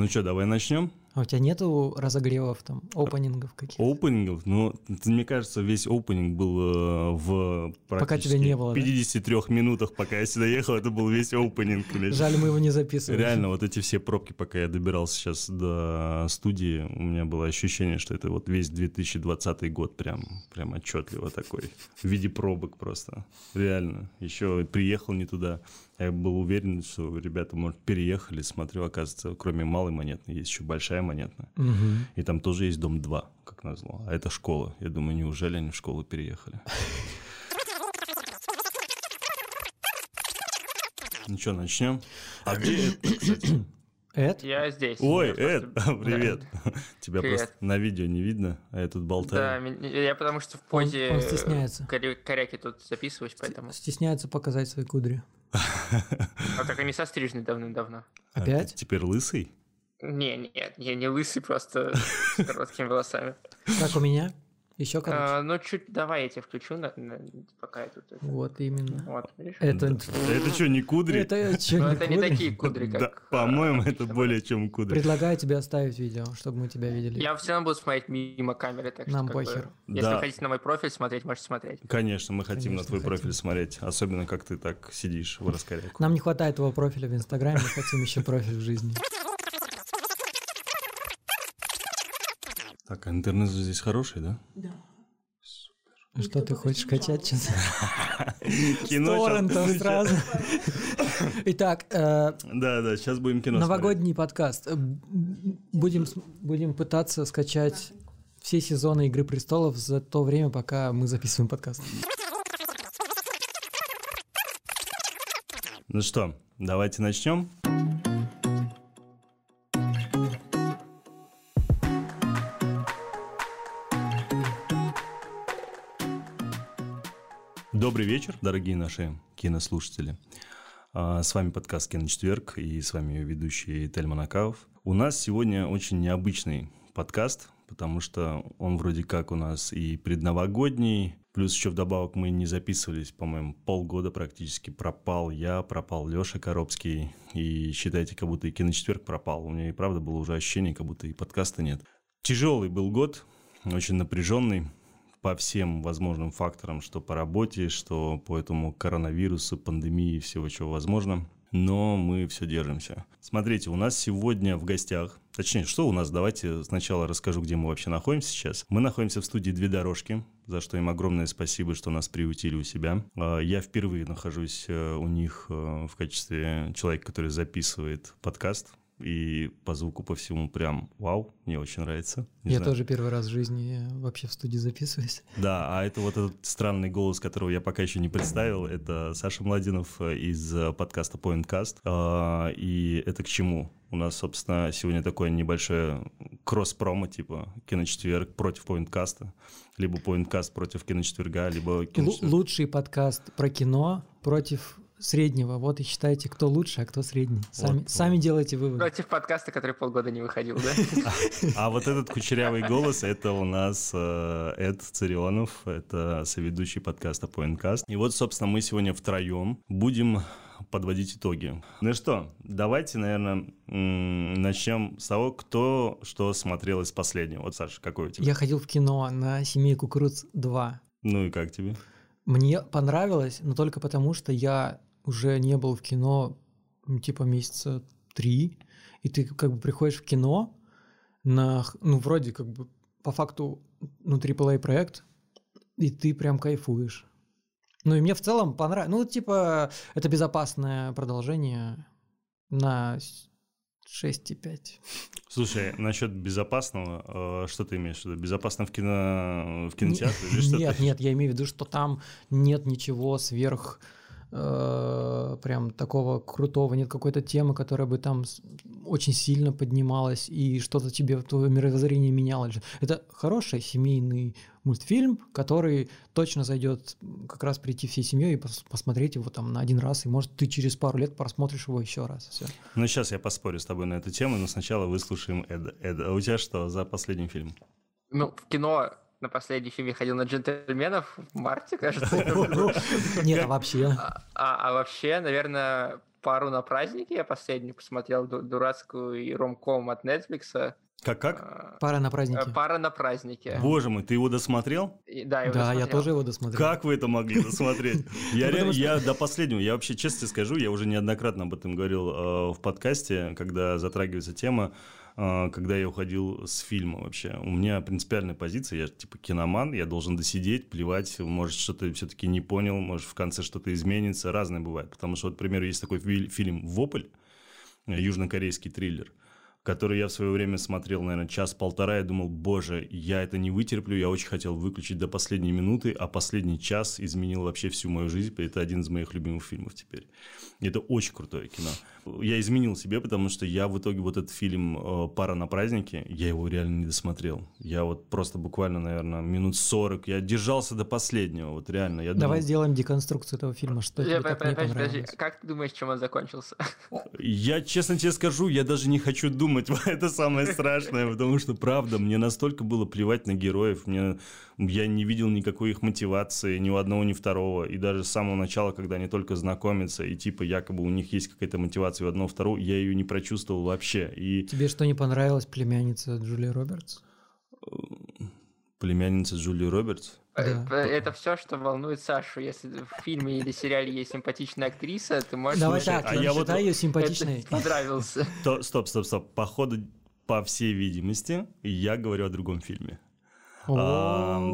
Ну что, давай начнем? А у тебя нету разогревов, там, опенингов каких-то? Опенингов? Ну, мне кажется, весь опенинг был э, в Пока тебя не было, 53 да? минутах, пока я сюда ехал, это был весь опенинг. Жаль, мы его не записывали. Реально, вот эти все пробки, пока я добирался сейчас до студии, у меня было ощущение, что это вот весь 2020 год прям, прям отчетливо такой, в виде пробок просто. Реально. Еще приехал не туда. Я был уверен, что ребята, может, переехали, смотрю, оказывается, кроме малой монетной, есть еще большая монетная. Угу. И там тоже есть дом 2, как назло. А это школа. Я думаю, неужели они в школу переехали? Ну что, начнем? А где это, кстати? Эд? Я здесь. Ой, я Эд, просто... привет. Да. Тебя привет. просто на видео не видно, а я тут болтаю. Да, я потому что в позе он, он стесняется. коряки тут записываюсь, поэтому... Стесняется показать свои кудри. А так они сострижены давным-давно. Опять? А теперь лысый? Не, нет, я не лысый, просто с короткими волосами. Как у меня? Еще короче? А, ну, чуть, давай я тебя включу, на, на, пока я тут... Это... Вот именно. Вот, видишь? Это, это что, не кудри? Это, что, ну, не, это кудри? не такие кудри, как... Да, по-моему, это более чем кудри. Предлагаю тебе оставить видео, чтобы мы тебя видели. Я все равно буду смотреть мимо камеры, так Нам что... похер. Бы, если да. хотите на мой профиль смотреть, можете смотреть. Конечно, мы хотим Конечно, на твой хотим. профиль смотреть, особенно как ты так сидишь в раскоряку. Нам не хватает твоего профиля в Инстаграме, мы хотим еще профиль в жизни. Так, а интернет же здесь хороший, да? Да. Что ты хочешь качать сейчас? Кино сразу. Итак, да, да, сейчас будем кино новогодний подкаст. Будем будем пытаться скачать все сезоны Игры престолов за то время, пока мы записываем подкаст. Ну что, давайте начнем. Добрый вечер, дорогие наши кинослушатели. С вами подкаст «Киночетверг» и с вами ведущий Тельман Акаев. У нас сегодня очень необычный подкаст, потому что он вроде как у нас и предновогодний, плюс еще вдобавок мы не записывались, по-моему, полгода практически пропал я, пропал Леша Коробский, и считайте, как будто и «Киночетверг» пропал. У меня и правда было уже ощущение, как будто и подкаста нет. Тяжелый был год, очень напряженный, по всем возможным факторам, что по работе, что по этому коронавирусу, пандемии всего, чего возможно. Но мы все держимся. Смотрите, у нас сегодня в гостях, точнее, что у нас, давайте сначала расскажу, где мы вообще находимся сейчас. Мы находимся в студии «Две дорожки», за что им огромное спасибо, что нас приютили у себя. Я впервые нахожусь у них в качестве человека, который записывает подкаст и по звуку, по всему прям вау, мне очень нравится. Не Я знаю. тоже первый раз в жизни вообще в студии записываюсь. Да, а это вот этот странный голос, которого я пока еще не представил, это Саша Младинов из подкаста Pointcast. И это к чему? У нас, собственно, сегодня такое небольшое кросс-промо, типа киночетверг против Pointcast, либо Pointcast против киночетверга, либо киночетверг. Лучший подкаст про кино против среднего. Вот и считайте, кто лучше, а кто средний. Сами, вот, сами вот. делайте выводы. Против подкаста, который полгода не выходил, да? А вот этот кучерявый голос, это у нас Эд Царионов, это соведущий подкаста Pointcast. И вот, собственно, мы сегодня втроем будем подводить итоги. Ну что, давайте, наверное, начнем с того, кто что смотрел из последнего. Вот, Саша, какой у тебя? Я ходил в кино на «Семейку Круц 2». Ну и как тебе? Мне понравилось, но только потому, что я уже не был в кино типа месяца три, и ты как бы приходишь в кино на, ну, вроде как бы по факту, ну, AAA проект, и ты прям кайфуешь. Ну, и мне в целом понравилось. Ну, типа, это безопасное продолжение на 6,5. Слушай, насчет безопасного, что ты имеешь в виду? Безопасно в, кино, в кинотеатре? Нет, нет, я имею в виду, что там нет ничего сверх э, прям такого крутого, нет какой-то темы, которая бы там очень сильно поднималась и что-то тебе в твое мировоззрение меняло. Это хороший семейный мультфильм, который точно зайдет как раз прийти всей семьей и пос посмотреть его там на один раз, и может ты через пару лет просмотришь его еще раз. Все. Ну сейчас я поспорю с тобой на эту тему, но сначала выслушаем Эда. Эда, а у тебя что за последний фильм? Ну, в кино на последний фильм я ходил на «Джентльменов» в марте, кажется. Нет, а вообще? А, а вообще, наверное, пару на празднике я последний посмотрел, дурацкую ромком от Netflix. Как как? А, Пара на празднике. Э, Пара на празднике. Боже мой, ты его досмотрел? И, да, я, да я тоже его досмотрел. Как вы это могли досмотреть? Я, ну, я до последнего, я вообще честно скажу, я уже неоднократно об этом говорил э, в подкасте, когда затрагивается тема, э, когда я уходил с фильма вообще. У меня принципиальная позиция, я типа киноман, я должен досидеть, плевать, может что-то все-таки не понял, может в конце что-то изменится, разное бывает. Потому что, вот, к примеру, есть такой фильм «Вопль», южнокорейский триллер – который я в свое время смотрел, наверное, час-полтора, я думал, боже, я это не вытерплю, я очень хотел выключить до последней минуты, а последний час изменил вообще всю мою жизнь, это один из моих любимых фильмов теперь. Это очень крутое кино. Я изменил себе, потому что я в итоге вот этот фильм э, «Пара на празднике», я его реально не досмотрел. Я вот просто буквально, наверное, минут 40, я держался до последнего, вот реально. Я Давай думал... сделаем деконструкцию этого фильма, что тебе так не понравилось. Как ты думаешь, чем он закончился? Я, честно тебе скажу, я даже не хочу думать думать, это самое страшное, потому что, правда, мне настолько было плевать на героев, мне, я не видел никакой их мотивации, ни у одного, ни второго, и даже с самого начала, когда они только знакомятся, и типа якобы у них есть какая-то мотивация у одного, второго, я ее не прочувствовал вообще. И... Тебе что, не понравилась племянница Джулии Робертс? Племянница Джулии Робертс? Да. Э, это все, что волнует Сашу. Если в фильме или сериале есть симпатичная актриса, ты можешь... Давай так, а я вот ее симпатичной. Понравился. Стоп, стоп, стоп. Походу, по всей видимости, я говорю о другом фильме.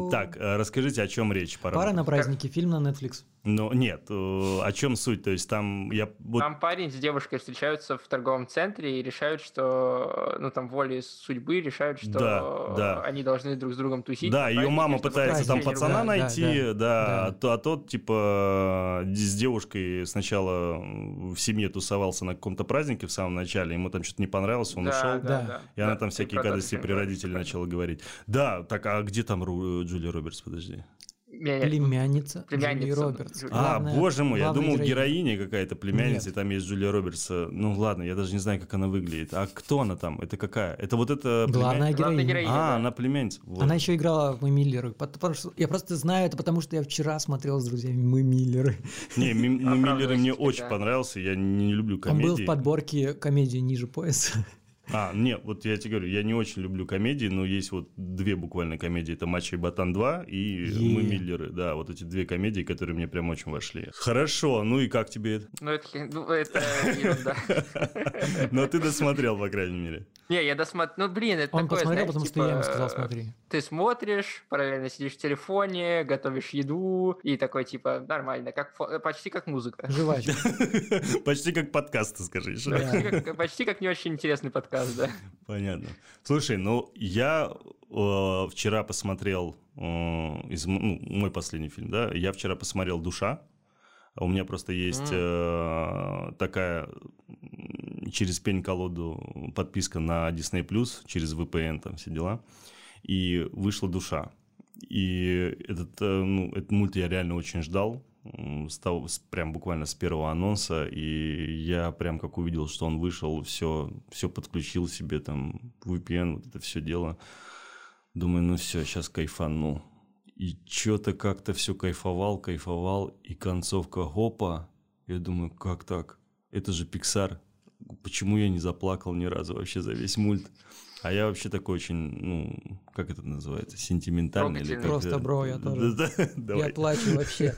Так, э, расскажите, о чем речь? Пара на празднике, фильм на Netflix. Ну, нет, э, о чем суть? То есть там я... Там парень с девушкой встречаются в торговом центре и решают, что, ну, там волей судьбы решают, что да, да. они должны друг с другом тусить. Да, ее мама пытается там пацана да, найти, да, да, да, А, то, а тот, типа, с девушкой сначала в семье тусовался на каком-то празднике в самом начале, ему там что-то не понравилось, он да, ушел, да, да, и она там всякие гадости при родителях начала говорить. Да, так, а где там Джулия Робертс, подожди? Племянница, племянница Джулии Робертс. А, боже мой, я думал, героиня какая-то племянница, Нет. и там есть Джулия Робертс. Ну ладно, я даже не знаю, как она выглядит. А кто она там? Это какая? Это вот это Главная героиня. героиня. А, да. она племянница. Вот. Она еще играла в «Мы Миллеры». Я просто знаю это, потому что я вчера смотрел с друзьями «Мы Миллеры». Не, «Мы Миллеры» мне очень понравился. Я не люблю комедии. Он был в подборке комедии ниже пояса. А, нет, вот я тебе говорю, я не очень люблю комедии, но есть вот две буквально комедии. Это «Мачо и Ботан 2» и е «Мы Миллеры». Да, вот эти две комедии, которые мне прям очень вошли. Хорошо, ну и как тебе это? Ну, это, ну, это ерунда. Но ты досмотрел, по крайней мере. Не, я досмотрел. Ну, блин, это Он такое, посмотрел, знаешь, потому типа, что я ему сказал, смотри. Ты смотришь, параллельно сидишь в телефоне, готовишь еду, и такой, типа, нормально, как, почти как музыка. Жвачка. Почти как подкаст, ты скажешь. Почти как не очень интересный подкаст, да. Понятно. Слушай, ну, я э, вчера посмотрел э, из, ну, мой последний фильм, да, я вчера посмотрел «Душа», у меня просто есть э, такая через пень-колоду подписка на Disney+, через VPN, там все дела. И вышла «Душа». И этот, э, ну, этот мульт я реально очень ждал. Стал прям буквально с первого анонса, и я прям как увидел, что он вышел, все, все подключил себе, там, VPN, вот это все дело. Думаю, ну все, сейчас кайфану. И что-то как-то все кайфовал, кайфовал, и концовка гопа. Я думаю, как так? Это же Pixar. Почему я не заплакал ни разу вообще за весь мульт? А я вообще такой очень, ну, как это называется, сентиментальный или как Просто, бро, я тоже. Я плачу вообще.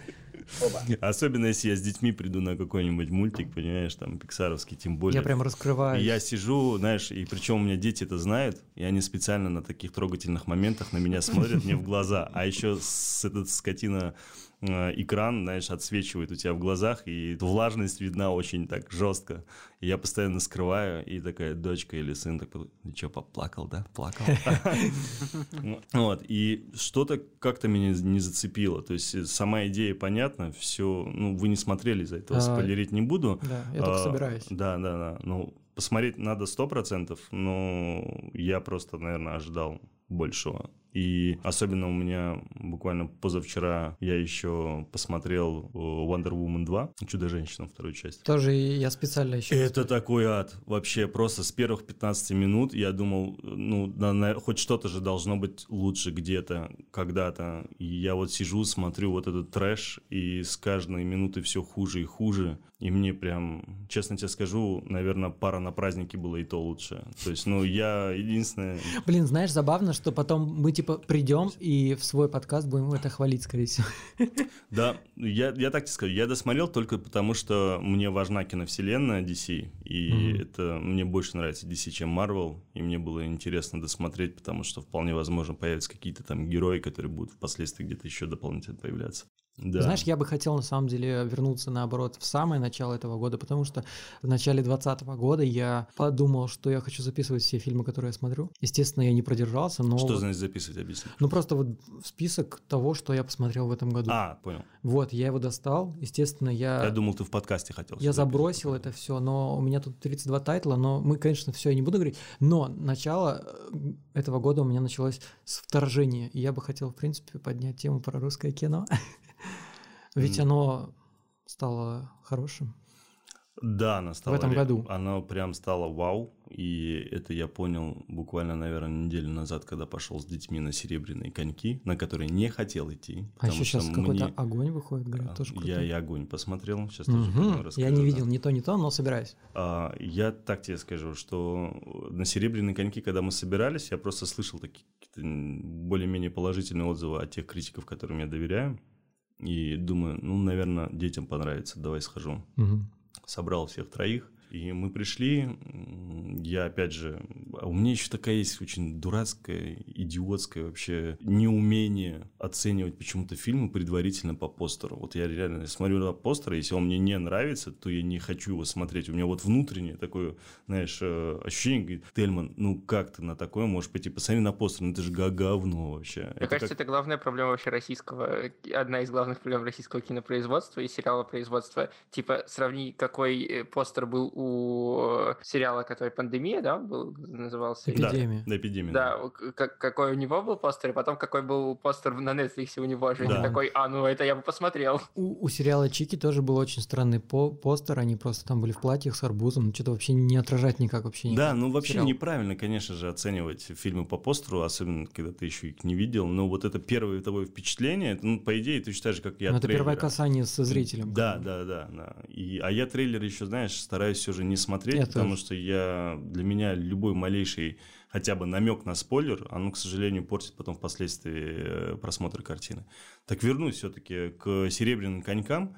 Оба. Особенно, если я с детьми приду на какой-нибудь мультик, понимаешь, там, пиксаровский, тем более. Я прям раскрываю. я сижу, знаешь, и причем у меня дети это знают, и они специально на таких трогательных моментах на меня смотрят мне в глаза. А еще с этот скотина экран, знаешь, отсвечивает у тебя в глазах, и влажность видна очень так жестко. И я постоянно скрываю, и такая дочка или сын такой, ты что, поплакал, да? Плакал. Вот, и что-то как-то меня не зацепило. То есть сама идея понятна, все, ну, вы не смотрели из-за этого, а, спойлерить не буду. Да, я только а, собираюсь. Да, да, да. Ну, посмотреть надо сто процентов, но я просто, наверное, ожидал большего. И особенно у меня буквально позавчера я еще посмотрел Wonder Woman 2, Чудо-женщина, вторую часть. Тоже я специально еще... Это такой ад. Вообще просто с первых 15 минут я думал, ну, на, на, хоть что-то же должно быть лучше где-то, когда-то. И я вот сижу, смотрю вот этот трэш, и с каждой минуты все хуже и хуже. И мне прям, честно тебе скажу, наверное, пара на праздники было и то лучше. То есть, ну, я единственное... Блин, знаешь, забавно, что потом мы, типа, придем и в свой подкаст будем это хвалить, скорее всего. Да, я, я так тебе скажу, я досмотрел только потому, что мне важна киновселенная DC, и mm-hmm. это мне больше нравится DC, чем Marvel, и мне было интересно досмотреть, потому что вполне возможно появятся какие-то там герои, которые будут впоследствии где-то еще дополнительно появляться. Да. Знаешь, я бы хотел на самом деле вернуться наоборот в самое начало этого года, потому что в начале 2020 года я подумал, что я хочу записывать все фильмы, которые я смотрю. Естественно, я не продержался, но... Что вот... значит записывать, объясни? Ну просто вот список того, что я посмотрел в этом году. А, понял. Вот, я его достал, естественно, я... Я думал, ты в подкасте хотел. Я забросил это все, но у меня тут 32 тайтла, но мы, конечно, все, я не буду говорить, но начало э, этого года у меня началось с вторжения, и я бы хотел, в принципе, поднять тему про русское кино. Ведь оно стало хорошим. Да, оно стало... В этом году. Оно прям стало вау. И это я понял буквально, наверное, неделю назад, когда пошел с детьми на серебряные коньки, на которые не хотел идти. А еще сейчас какой-то мне... огонь выходит, говорят, тоже крутой. Я и огонь посмотрел, сейчас угу. тоже расскажу. Я не видел да. ни то, ни то, но собираюсь. А, я так тебе скажу, что на серебряные коньки, когда мы собирались, я просто слышал такие более-менее положительные отзывы от тех критиков, которым я доверяю. И думаю, ну, наверное, детям понравится, давай схожу. Угу. Собрал всех троих. И мы пришли, я опять же, а у меня еще такая есть очень дурацкая, идиотская вообще неумение оценивать почему-то фильмы предварительно по постеру. Вот я реально смотрю на постер, если он мне не нравится, то я не хочу его смотреть. У меня вот внутреннее такое, знаешь, э, ощущение, говорит, Тельман, ну как ты на такое можешь пойти? Посмотри на постер, ну это же говно вообще. Мне это кажется, как... это главная проблема вообще российского, одна из главных проблем российского кинопроизводства и сериала производства. Типа, сравни, какой э, постер был у сериала, который «Пандемия», да, был, назывался? Эпидемия. Да, эпидемия. Да, как, какой у него был постер, и потом какой был постер на Netflix у него же. Да. такой, а, ну это я бы посмотрел. У, у сериала «Чики» тоже был очень странный по постер, они просто там были в платьях с арбузом, что-то вообще не отражать никак вообще никак. Да, ну вообще сериал. неправильно, конечно же, оценивать фильмы по постеру, особенно когда ты еще их не видел, но вот это первое твое впечатление, это, ну, по идее, ты считаешь, как я Но это первое касание со зрителем. Да, да, да, да. И, а я трейлер еще, знаешь, стараюсь все же не смотреть, я потому тоже. что я для меня любой малейший хотя бы намек на спойлер, оно, к сожалению, портит потом впоследствии э, просмотр картины. Так вернусь все-таки к серебряным конькам.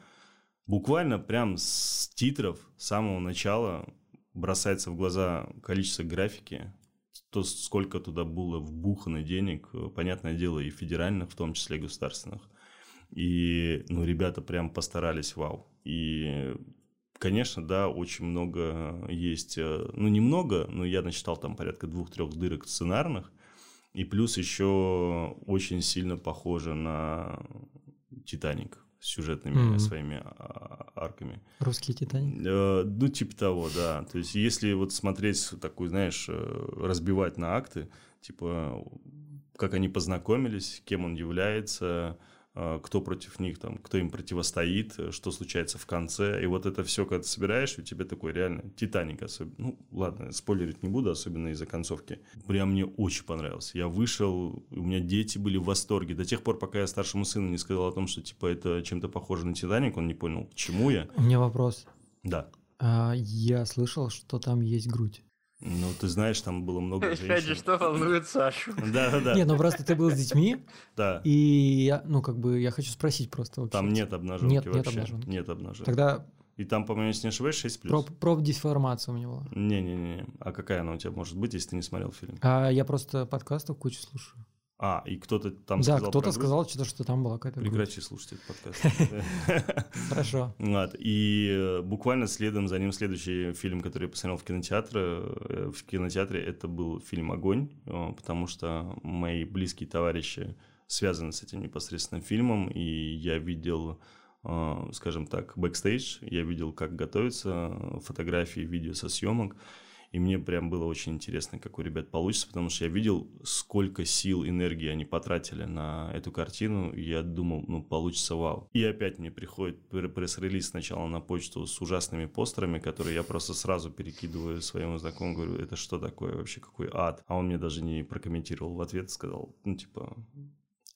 Буквально прям с титров с самого начала бросается в глаза количество графики, то, сколько туда было вбухано денег, э, понятное дело, и федеральных, в том числе и государственных. И, ну, ребята прям постарались, вау. И Конечно, да, очень много есть, э, ну, немного, но я насчитал там порядка двух-трех дырок сценарных, и плюс еще очень сильно похоже на «Титаник» с сюжетными mm-hmm. своими а, арками. Русский «Титаник»? Э, ну, типа того, да. То есть, если вот смотреть такую, знаешь, э, разбивать на акты, типа, как они познакомились, кем он является, а, кто против них, там, кто им противостоит, э, что случается в конце. И вот это все, когда ты собираешь, у тебя такой реально Титаник особенно. Ну, ладно, спойлерить не буду, особенно из-за концовки. Прям мне очень понравился. Я вышел, у меня дети были в восторге. До тех пор, пока я старшему сыну не сказал о том, что, типа, это чем-то похоже на Титаник, он не понял, к чему я. У меня вопрос. Да. А, я слышал, что там есть грудь. Ну, ты знаешь, там было много женщин. Опять же, что волнует Сашу? Да, да, да. Нет, ну просто ты был с детьми. Да. И я, ну, как бы, я хочу спросить просто. Там нет обнаженки нет, вообще. Нет обнаженки. Нет обнаженки. Тогда и там, по-моему, если не ошибаюсь, 6 плюс. Про, про деформация у него. Не-не-не. А какая она у тебя может быть, если ты не смотрел фильм? А я просто подкастов кучу слушаю. А, и кто-то там да, сказал... Да, кто-то сказал что-то, что там была какая-то... Прекрати грудь. слушать этот подкаст. Хорошо. И э, буквально следом за ним следующий фильм, который я посмотрел в кинотеатре, э, в кинотеатре, это был фильм «Огонь», э, потому что мои близкие товарищи связаны с этим непосредственным фильмом, и я видел скажем так, бэкстейдж, я видел, как готовятся фотографии, видео со съемок, И мне прям было очень интересно, как у ребят получится, потому что я видел, сколько сил, энергии они потратили на эту картину. И я думал, ну, получится вау. И опять мне приходит пресс-релиз сначала на почту с ужасными постерами, которые я просто сразу перекидываю своему знакомому, говорю, это что такое вообще, какой ад? А он мне даже не прокомментировал в ответ, сказал, ну, типа,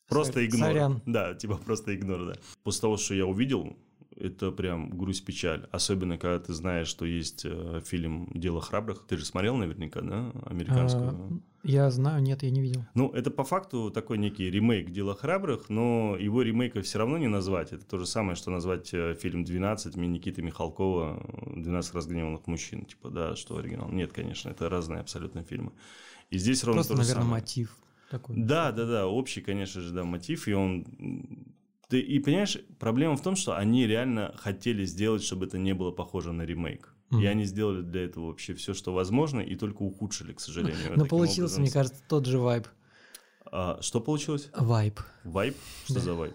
Просто игнор. Сорян. Да, типа просто игнор, да. После того, что я увидел, это прям грусть-печаль. Особенно, когда ты знаешь, что есть э, фильм «Дело храбрых». Ты же смотрел наверняка, да, американскую? А, я знаю, нет, я не видел. Ну, это по факту такой некий ремейк «Дело храбрых», но его ремейка все равно не назвать. Это то же самое, что назвать э, фильм «12» Никиты Михалкова «12 разгневанных мужчин». Типа, да, что оригинал. Нет, конечно, это разные абсолютно фильмы. И здесь ровно Просто, то же наверное, самое. мотив такой. Да, да, да, общий, конечно же, да, мотив, и он ты, и понимаешь, проблема в том, что они реально хотели сделать, чтобы это не было похоже на ремейк. Mm. И они сделали для этого вообще все, что возможно, и только ухудшили, к сожалению. Но получился, мне кажется, тот же вайб. А, что получилось? Вайб. Вайб? Что да. за вайб?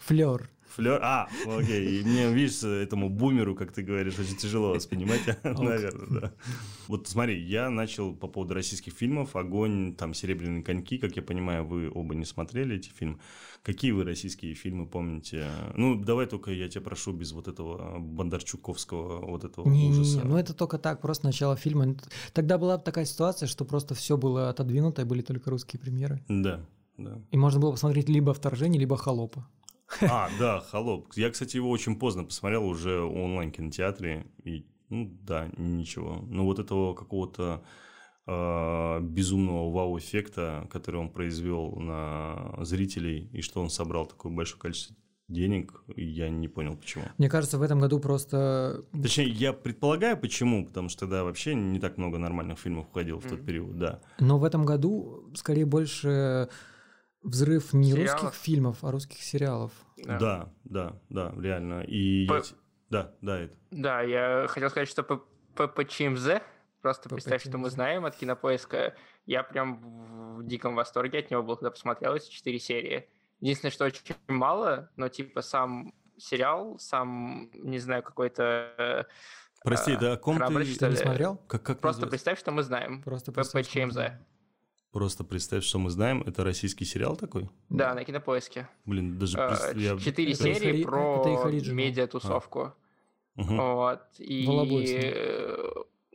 Флер. Флер. А, окей. И мне, видишь, этому бумеру, как ты говоришь, очень тяжело воспринимать, наверное, да. Вот смотри, я начал по поводу российских фильмов. Огонь, там, Серебряные коньки, как я понимаю, вы оба не смотрели эти фильмы. Какие вы российские фильмы помните? Ну, давай только я тебя прошу без вот этого Бондарчуковского вот этого не, ужаса. Не, не, ну это только так, просто начало фильма. Тогда была такая ситуация, что просто все было отодвинуто, и были только русские премьеры. Да, да. И можно было посмотреть либо «Вторжение», либо «Холопа». А, да, «Холоп». Я, кстати, его очень поздно посмотрел уже в онлайн-кинотеатре. И, ну, да, ничего. Но вот этого какого-то э, безумного вау-эффекта, который он произвел на зрителей, и что он собрал такое большое количество денег, я не понял, почему. Мне кажется, в этом году просто... Точнее, я предполагаю, почему, потому что тогда вообще не так много нормальных фильмов входило в тот mm-hmm. период, да. Но в этом году скорее больше взрыв не сериалов. русских фильмов, а русских сериалов. Да, да, да, да реально. И по... я... да, да, это. Да, я хотел сказать, что по, по, по ЧМЗ, просто по представь, что мы знаем от Кинопоиска, я прям в диком восторге от него был, когда посмотрел эти четыре серии. Единственное, что очень мало, но типа сам сериал, сам, не знаю, какой-то Прости, э, да о ком ты, ты не смотрел? Как, как Просто называется? представь, что мы знаем. Просто представь, по ЧМЗ. Просто представь, что мы знаем, это российский сериал такой? Да, на кинопоиске. Блин, даже... Э, я... Четыре серии это про медиатусовку. А. Угу. Вот. И...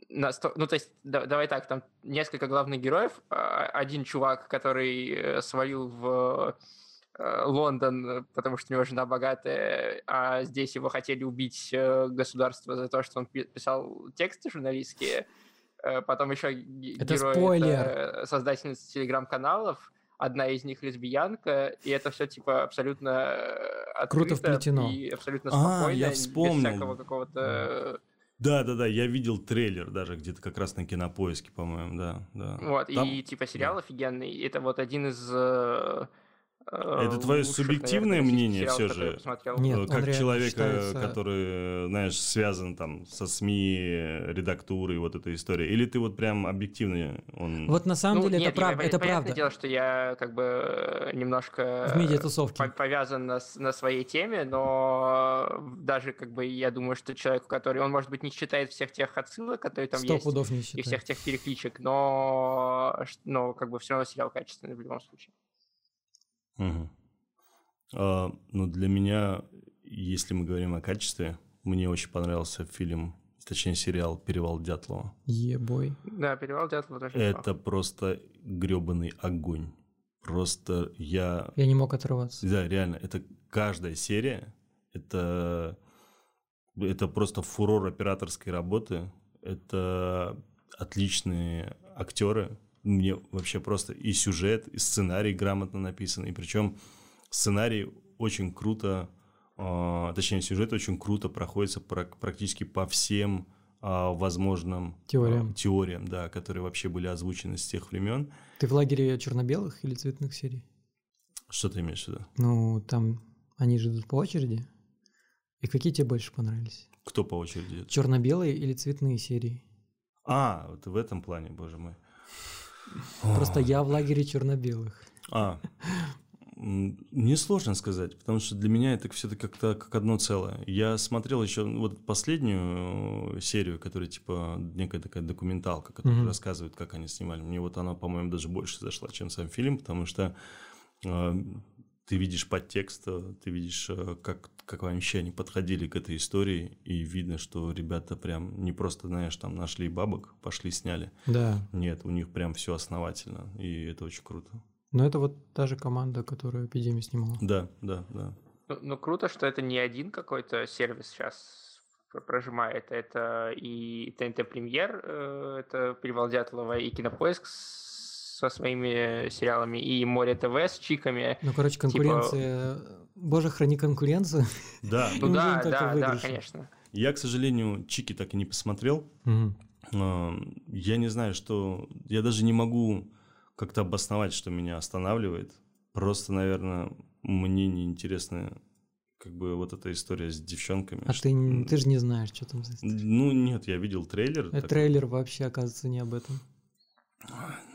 На сто... Ну, то есть, да, давай так, там несколько главных героев. А, один чувак, который э, свалил в э, Лондон, потому что у него жена богатая, а здесь его хотели убить государство за то, что он писал тексты журналистские. Э, потом еще это герои, спойлер. Это создательница телеграм-каналов, одна из них лесбиянка, и это все типа абсолютно э, открыто Круто вплетено. и абсолютно спокойно, а, я вспомнил. без всякого какого-то... Да, да, да, я видел трейлер даже где-то как раз на кинопоиске, по-моему, да, да. Вот, Там... и типа сериал да. офигенный. Это вот один из э, Э, Это твое лучших, субъективное наверное, мнение все же, Нет, как человека, считается... который, знаешь, связан там со СМИ, редактурой, вот эта история, или ты вот прям объективно он... Вот на самом ну, деле нет, это, прав... это правда. дело, что я как бы немножко в медиатусовке повязан на, на своей теме, но даже как бы я думаю, что человеку, который, он может быть не читает всех тех отсылок, которые там 100 есть, пудов не и всех тех перекличек, но, но как бы все равно сериал качественный в любом случае. Угу. А, ну, для меня, если мы говорим о качестве, мне очень понравился фильм, точнее сериал «Перевал Дятлова». Ебой. Да, «Перевал Дятлова» тоже Это просто гребаный огонь. Просто я... Я не мог отрываться. Да, реально. Это каждая серия. Это, это просто фурор операторской работы. Это отличные актеры мне вообще просто и сюжет, и сценарий грамотно написан, и причем сценарий очень круто, э, точнее сюжет очень круто проходится практически по всем э, возможным теориям. Э, теориям, да, которые вообще были озвучены с тех времен. Ты в лагере черно-белых или цветных серий? Что ты имеешь в виду? Ну, там они же идут по очереди. И какие тебе больше понравились? Кто по очереди? Черно-белые или цветные серии? А, вот в этом плане, боже мой. Просто я в лагере черно-белых. А, Мне сложно сказать, потому что для меня это все как-то как одно целое. Я смотрел еще вот последнюю э, серию, которая типа некая такая документалка, которая mm-hmm. рассказывает, как они снимали. Мне вот она, по-моему, даже больше зашла, чем сам фильм, потому что э, ты видишь подтекст, э, ты видишь, э, как, как вообще они подходили к этой истории, и видно, что ребята прям не просто, знаешь, там нашли бабок, пошли сняли. Да. Нет, у них прям все основательно, и это очень круто. Но это вот та же команда, которая эпидемию снимала. Да, да, да. Ну, ну круто, что это не один какой-то сервис сейчас прожимает. Это и ТНТ Премьер, э, это Перевал Дятлова, и Кинопоиск со своими сериалами, и Море ТВ с чиками. Ну, короче, типа конкуренция... Типа... Боже, храни конкуренцию. Да. Ну да, да, да, конечно. Я, к сожалению, чики так и не посмотрел. Я не знаю, что... Я даже не могу как-то обосновать, что меня останавливает. Просто, наверное, мне неинтересна как бы вот эта история с девчонками. А что... ты, ты же не знаешь, что там за Ну, нет, я видел трейлер. А трейлер вообще, оказывается, не об этом.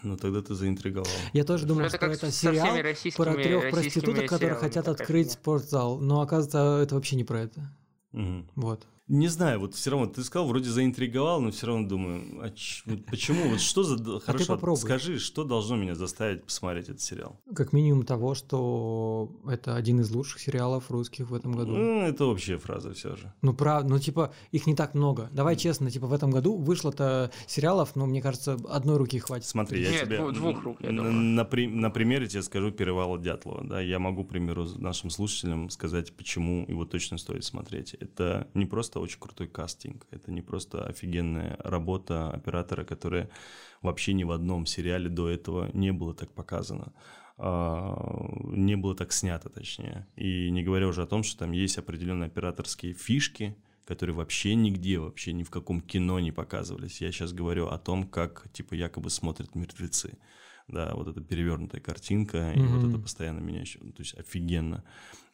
Ну, тогда ты заинтриговал. Я тоже думал, что это сериал про трех проституток, которые хотят открыть спортзал. Но, оказывается, это вообще не про это. Угу. Вот. Не знаю, вот все равно ты сказал, вроде заинтриговал, но все равно думаю, а ч... почему? Вот что за а хорошо? А скажи, что должно меня заставить посмотреть этот сериал? Как минимум того, что это один из лучших сериалов русских в этом году. Ну, это общая фраза все же. Ну, правда, ну типа их не так много. Давай честно, типа в этом году вышло-то сериалов, ну, мне кажется, одной руки хватит. Смотри, я Нет, тебе двух рук, я на, на, на примере тебе скажу Перевала Дятлова. Да, я могу, к примеру, нашим слушателям сказать, почему его точно стоит смотреть. Это не просто очень крутой каст кастинг. Это не просто офигенная работа оператора, которая вообще ни в одном сериале до этого не было так показано. А, не было так снято, точнее. И не говоря уже о том, что там есть определенные операторские фишки, которые вообще нигде, вообще ни в каком кино не показывались. Я сейчас говорю о том, как, типа, якобы смотрят мертвецы да, вот эта перевернутая картинка mm-hmm. и вот это постоянно меняющее, то есть офигенно.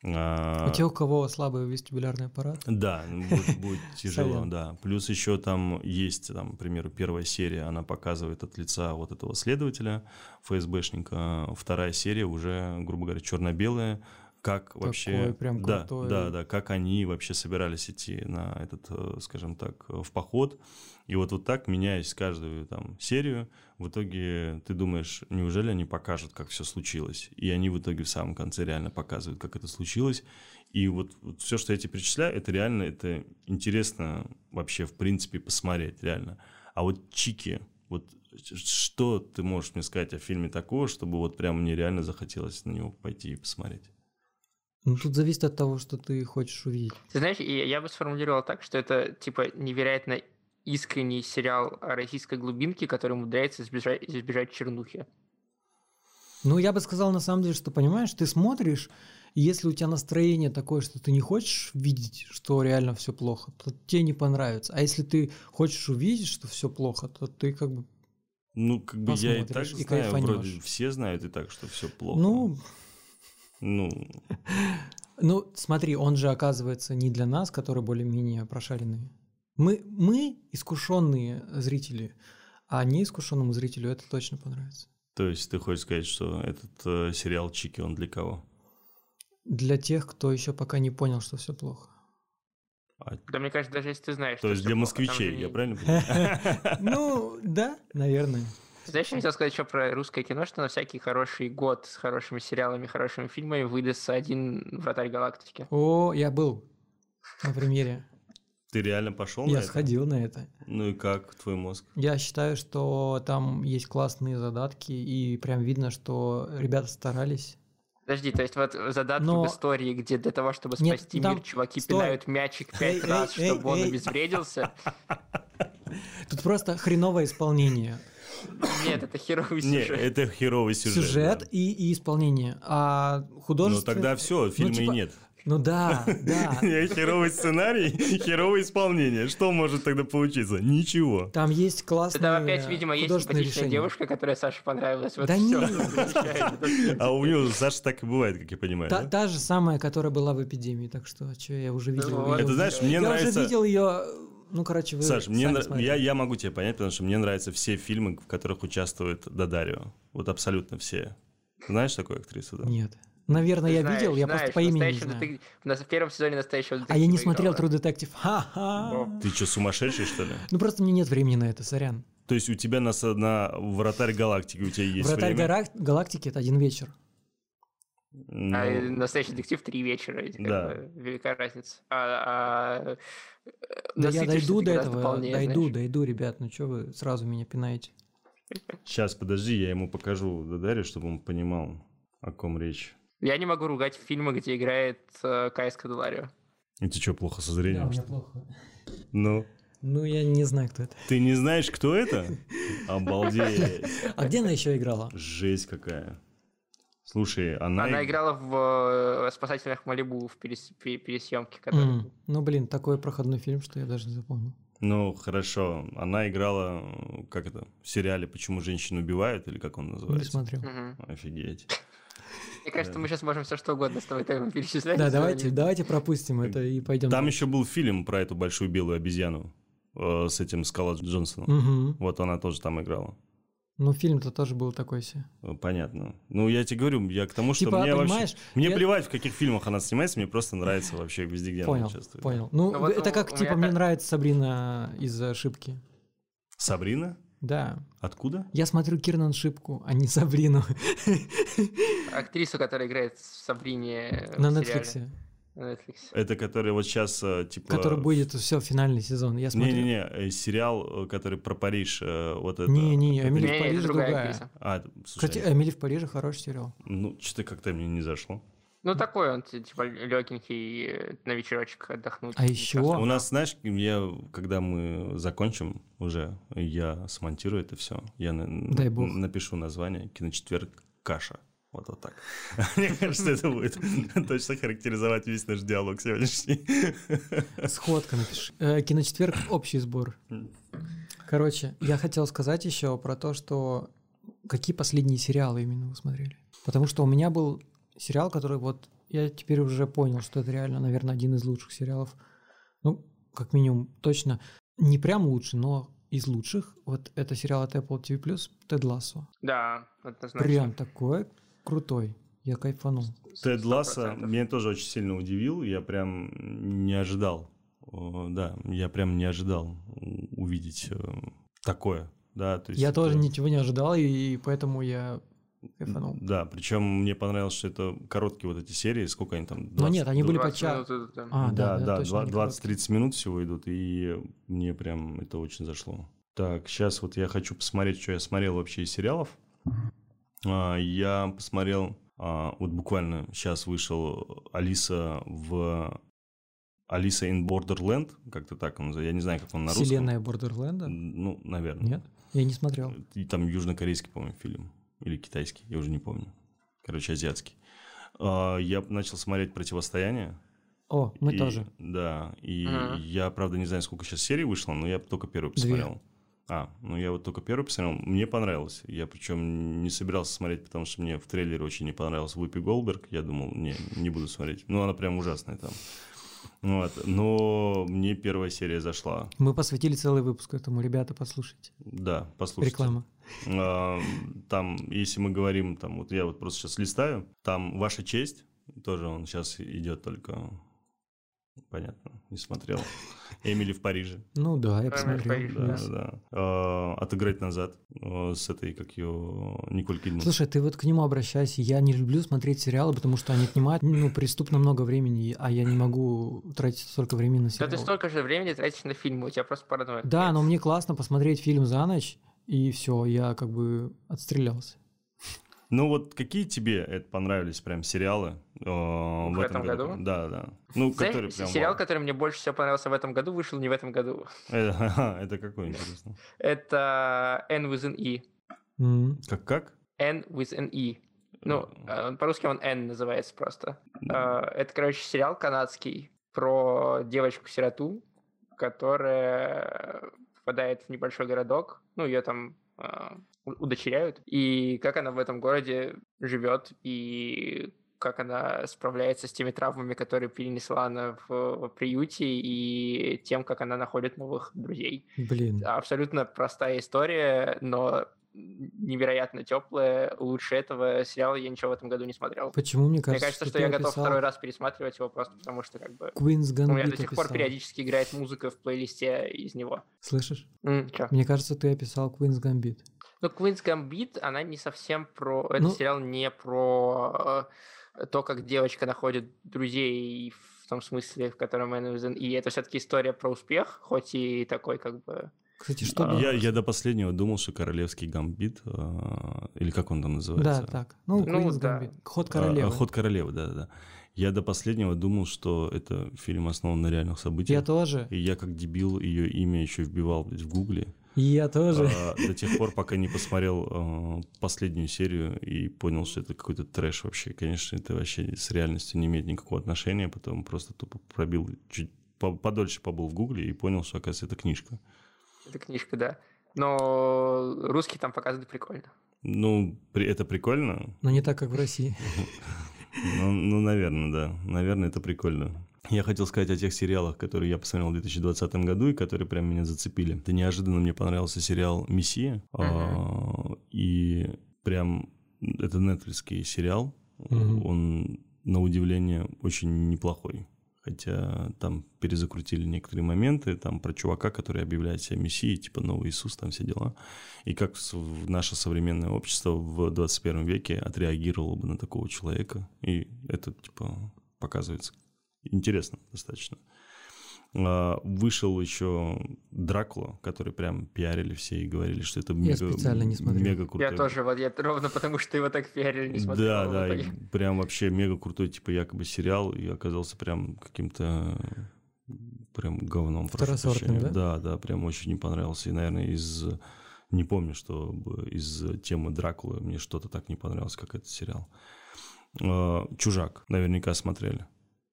А, у тех, у кого слабый вестибулярный аппарат? Да, будет, будет тяжело, да. Плюс еще там есть, там, к примеру, первая серия, она показывает от лица вот этого следователя, ФСБшника, вторая серия уже, грубо говоря, черно-белая, как вообще, прям да, да, да, как они вообще собирались идти на этот, э, скажем так, в поход. И вот вот так, меняясь каждую там серию, в итоге ты думаешь, неужели они покажут, как все случилось? И они в итоге в самом конце реально показывают, как это случилось. И вот, вот все, что я тебе перечисляю, это реально, это интересно вообще в принципе посмотреть, реально. А вот Чики, вот что ты можешь мне сказать о фильме такого, чтобы вот прям мне реально захотелось на него пойти и посмотреть? Ну, тут зависит от того, что ты хочешь увидеть. Ты знаешь, я бы сформулировал так, что это, типа, невероятно искренний сериал о российской глубинке, который умудряется избежать, избежать чернухи. Ну, я бы сказал, на самом деле, что, понимаешь, ты смотришь, и если у тебя настроение такое, что ты не хочешь видеть, что реально все плохо, то тебе не понравится. А если ты хочешь увидеть, что все плохо, то ты как бы Ну, как бы я и так и знаю, кайфанешь. вроде все знают и так, что все плохо. Ну, ну... Ну, смотри, он же оказывается не для нас, которые более-менее прошаренные. Мы, мы искушенные зрители, а неискушенному зрителю это точно понравится. То есть ты хочешь сказать, что этот э, сериал Чики, он для кого? Для тех, кто еще пока не понял, что все плохо. А... Да, мне кажется, даже если ты знаешь. То есть для плохо, москвичей, я правильно понимаю? Ну, да, наверное. Знаешь, я хотел сказать еще про русское кино, что на всякий хороший год с хорошими сериалами, хорошими фильмами выдастся один «Вратарь галактики». О, я был на премьере. Ты реально пошел я на это? Я сходил на это. Ну и как твой мозг? Я считаю, что там есть классные задатки, и прям видно, что ребята старались. Подожди, то есть вот задатки Но... в истории, где для того, чтобы спасти Нет, там... мир, чуваки Стой. пинают мячик пять раз, эй, чтобы эй, он эй. обезвредился? Тут просто хреновое исполнение. Нет, это херовый сюжет. Нет, это херовый сюжет. Сюжет да. и, и исполнение. А художественное... Ну тогда все, фильма ну, типа... и нет. Ну да, да. Херовый сценарий, херовое исполнение. Что может тогда получиться? Ничего. Там есть классные Это опять, видимо, есть симпатичная решение. девушка, которая Саше понравилась. Вот да нет. А у нее Саша так и бывает, как я понимаю. Та, та же самая, которая была в эпидемии, так что, а что я уже видел. Ну, это знаешь, мне я нравится... Я уже видел ее ну, короче, вы Саш, мне нрав... я, я могу тебя понять, потому что мне нравятся все фильмы, в которых участвует Дадарио. Вот абсолютно все. Знаешь такую актрису, да? Нет. Наверное, Ты я знаешь, видел, я знаешь, просто по имени не знаю. детек- в нас- В первом сезоне настоящего А я детектива не смотрел играла. True Detective. Ха-ха. Ты что, сумасшедший, что ли? Ну просто мне нет времени на это, сорян. То есть у тебя на, на вратарь галактики у тебя есть Вратарь время? галактики это один вечер. Ну, А э, настоящий детектив три вечера. это Да. бы великая разница. А, а, Да я дойду до этого, полнее, дойду, знаешь. дойду, ребят. Ну что вы сразу меня пинаете? Сейчас, подожди, я ему покажу Дадаре, чтобы он понимал, о ком речь. Я не могу ругать фильмы, где играет э, Кайс Кадаларио. И ты что, плохо со зрением? что ли? плохо. Ну, Ну, я не знаю, кто это. ты не знаешь, кто это? Обалдеть. А где она еще играла? Жесть какая. Слушай, она... Она играла в э, «Спасательных Малибу» в перес- пе- пересъемке, которая... М, Ну, блин, такой проходной фильм, что я даже не запомнил. Ну, хорошо. Она играла, как это, в сериале «Почему женщин убивают» или как он Не называется? смотрел. Мгм. Офигеть. Мне кажется, мы сейчас можем все что угодно с тобой перечислять. Да, давайте, давайте пропустим это и пойдем. Там еще был фильм про эту большую белую обезьяну э, с этим Скала Джонсоном. Вот она тоже там играла. Ну, фильм-то тоже был такой себе. Э, Понятно. Ну, я тебе говорю, я к тому, что Типа, мне вообще... Мне я- плевать, в каких фильмах она снимается, мне просто нравится вообще везде, где она Понял, участвует. понял. Ну, Ну, вот это как, типа, мне так- нравится Сабрина из ошибки. Сабрина? Да. Откуда? Я смотрю Кирнан Шипку, а не Сабрину Актрису, которая играет в Сабрине на сериале. Netflix. Netflix. Это который вот сейчас, типа... Который будет все финальный сезон. Я смотрю. Не-не-не, э, сериал, э, который про Париж, э, вот это... Не-не, это- Эмили в Не, Париже другая. А, слушай, Кстати, Эмили в Париже хороший сериал. ну, что-то как-то мне не зашло. Ну, такой он, ти- типа, легенький, э, на вечерочек отдохнуть. А еще- У нас, знаешь, я, когда мы закончим уже, я смонтирую это все. Я на- Дай бог. напишу название «Киночетверг Каша». Вот, вот так. Мне кажется, это будет точно характеризовать весь наш диалог сегодняшний. Сходка напиши. Э, Киночетверг общий сбор. Короче, я хотел сказать еще про то, что какие последние сериалы именно вы смотрели. Потому что у меня был сериал, который вот я теперь уже понял, что это реально, наверное, один из лучших сериалов. Ну, как минимум, точно не прям лучший, но из лучших. Вот это сериал от Apple TV+, Тед Лассо. Да, однозначно. Прям такой крутой. Я кайфанул. Тед Ласса меня тоже очень сильно удивил. Я прям не ожидал. Да, я прям не ожидал увидеть э, такое. Да, то есть Я это- тоже ничего не ожидал, и, поэтому я кайфанул. Да, причем мне понравилось, что это короткие вот эти серии, сколько они там? Но нет, они были по 20 часу. минут, это- А, да, да, да, да, точно, они 20-30 минут всего идут, и мне прям это очень зашло. Так, сейчас вот я хочу посмотреть, что я смотрел вообще из сериалов. А, Я посмотрел, а, вот буквально сейчас вышел Алиса в Алиса in Borderland, как-то так он называется. Я не знаю, как он на русском. Вселенная Бордерленда? Ну, наверное. Нет? Я не смотрел. И там южнокорейский, по-моему, фильм. Или китайский, я уже не помню. Короче, азиатский. А, Я начал смотреть «Противостояние». О, мы И- тоже. Да, и Мгм. я, правда, не знаю, сколько сейчас серий вышло, но я только первую Две. А, ну я вот только первую посмотрел. Мне понравилось. Я причем не собирался смотреть, потому что мне в трейлере очень не понравился Вупи Голдберг. Я думал, не, не буду смотреть. Ну, она прям ужасная там. Вот. Но мне первая серия зашла. Мы посвятили целый выпуск этому, ребята, послушайте. Да, послушайте. Реклама. А, Там, если мы говорим, там, вот я вот просто сейчас листаю, там «Ваша честь», тоже он сейчас идет только, понятно, не смотрел. «Эмили в Париже», Ну да, я посмотрел. Да, да. А, «Отыграть назад» а, с этой, как ее, Николь Кидман. Слушай, ты вот к нему обращайся. Я не люблю смотреть сериалы, потому что они отнимают ну, преступно много времени, а я не могу тратить столько времени на Да сериалы. ты столько же времени тратишь на фильмы, у тебя просто паранойя. Да, но мне классно посмотреть фильм за ночь, и все, я как бы отстрелялся. Ну вот какие тебе это понравились прям сериалы а, в, В этом году? Да, да. Ну, Знаешь, которые прям... сериал, вау. который мне больше всего понравился в этом году, вышел не в этом году. Э, ха-ха, Это какой, интересно? Это N with an E. Как-как? N with an E. Ну, э, по-русски он N называется просто. Э, Это, короче, сериал канадский про девочку-сироту, которая попадает в небольшой городок. Ну, ее там э, удочеряют. И как она в этом городе живет, и как она справляется с теми травмами, которые перенесла она в, приюте, и тем, как она находит новых друзей. Блин. Абсолютно простая история, но невероятно теплое. Лучше этого сериала я ничего в этом году не смотрел. Почему мне кажется, Мне кажется, что, ты я готов описал второй раз пересматривать его просто потому, что как бы Queen's у меня Gambit до сих пор описал. периодически играет музыка в плейлисте из него. Слышишь? Чё? Мне кажется, ты описал Queen's Gambit. Ну, Queen's Gambit, она не совсем про... Этот Ну- сериал не про э, то, как девочка находит друзей в том смысле, в котором она... из- И это все-таки история про успех, хоть и такой как бы... Кстати, что... А, Я, я до последнего думал, что королевский гамбит, а, или как он там называется? Да, так. Ну, Ну, Queen's да. Gambit. Ход А, королевы. а, Ход королевы, да, да, да. Я до последнего думал, что это фильм основан на реальных событиях. Я тоже. И я как дебил ее имя еще вбивал в гугле. Я тоже. А, до тех пор, пока не посмотрел а, последнюю серию и понял, что это какой-то трэш вообще. Конечно, это вообще с реальностью не имеет никакого отношения. Потом просто тупо пробил, чуть по- подольше побыл в гугле и понял, что, оказывается, это книжка. Это книжка, да. Но русский там показаны прикольно. Ну, при- это прикольно. Но не так, как в России. Ну, ну, наверное, да. Наверное, это прикольно. Я хотел сказать о тех сериалах, которые я посмотрел в 2020 году и которые прям меня зацепили. Это неожиданно мне понравился сериал «Мессия». а, И прям это нетфликский сериал. Мгм. Он, на удивление, очень неплохой. Хотя там перезакрутили некоторые моменты, там про чувака, который объявляет себя мессией, типа новый Иисус, там все дела. И как наше современное общество в 21 веке отреагировало бы на такого человека. И это, типа, показывается интересно достаточно. А, Вышел еще Дракула, который прям пиарили все и говорили, что это мега, специально не смотрел. мега крутой. Я тоже, вот я ровно потому, что его так пиарили, не смотрел. Да, да, и прям вообще мега крутой, типа, якобы сериал, и оказался прям каким-то прям говном. Второсортным, прощения. Да, да, прям очень не понравился. И, наверное, из... Не помню, что из темы Дракулы мне что-то так не понравилось, как этот сериал. А, Чужак, наверняка смотрели.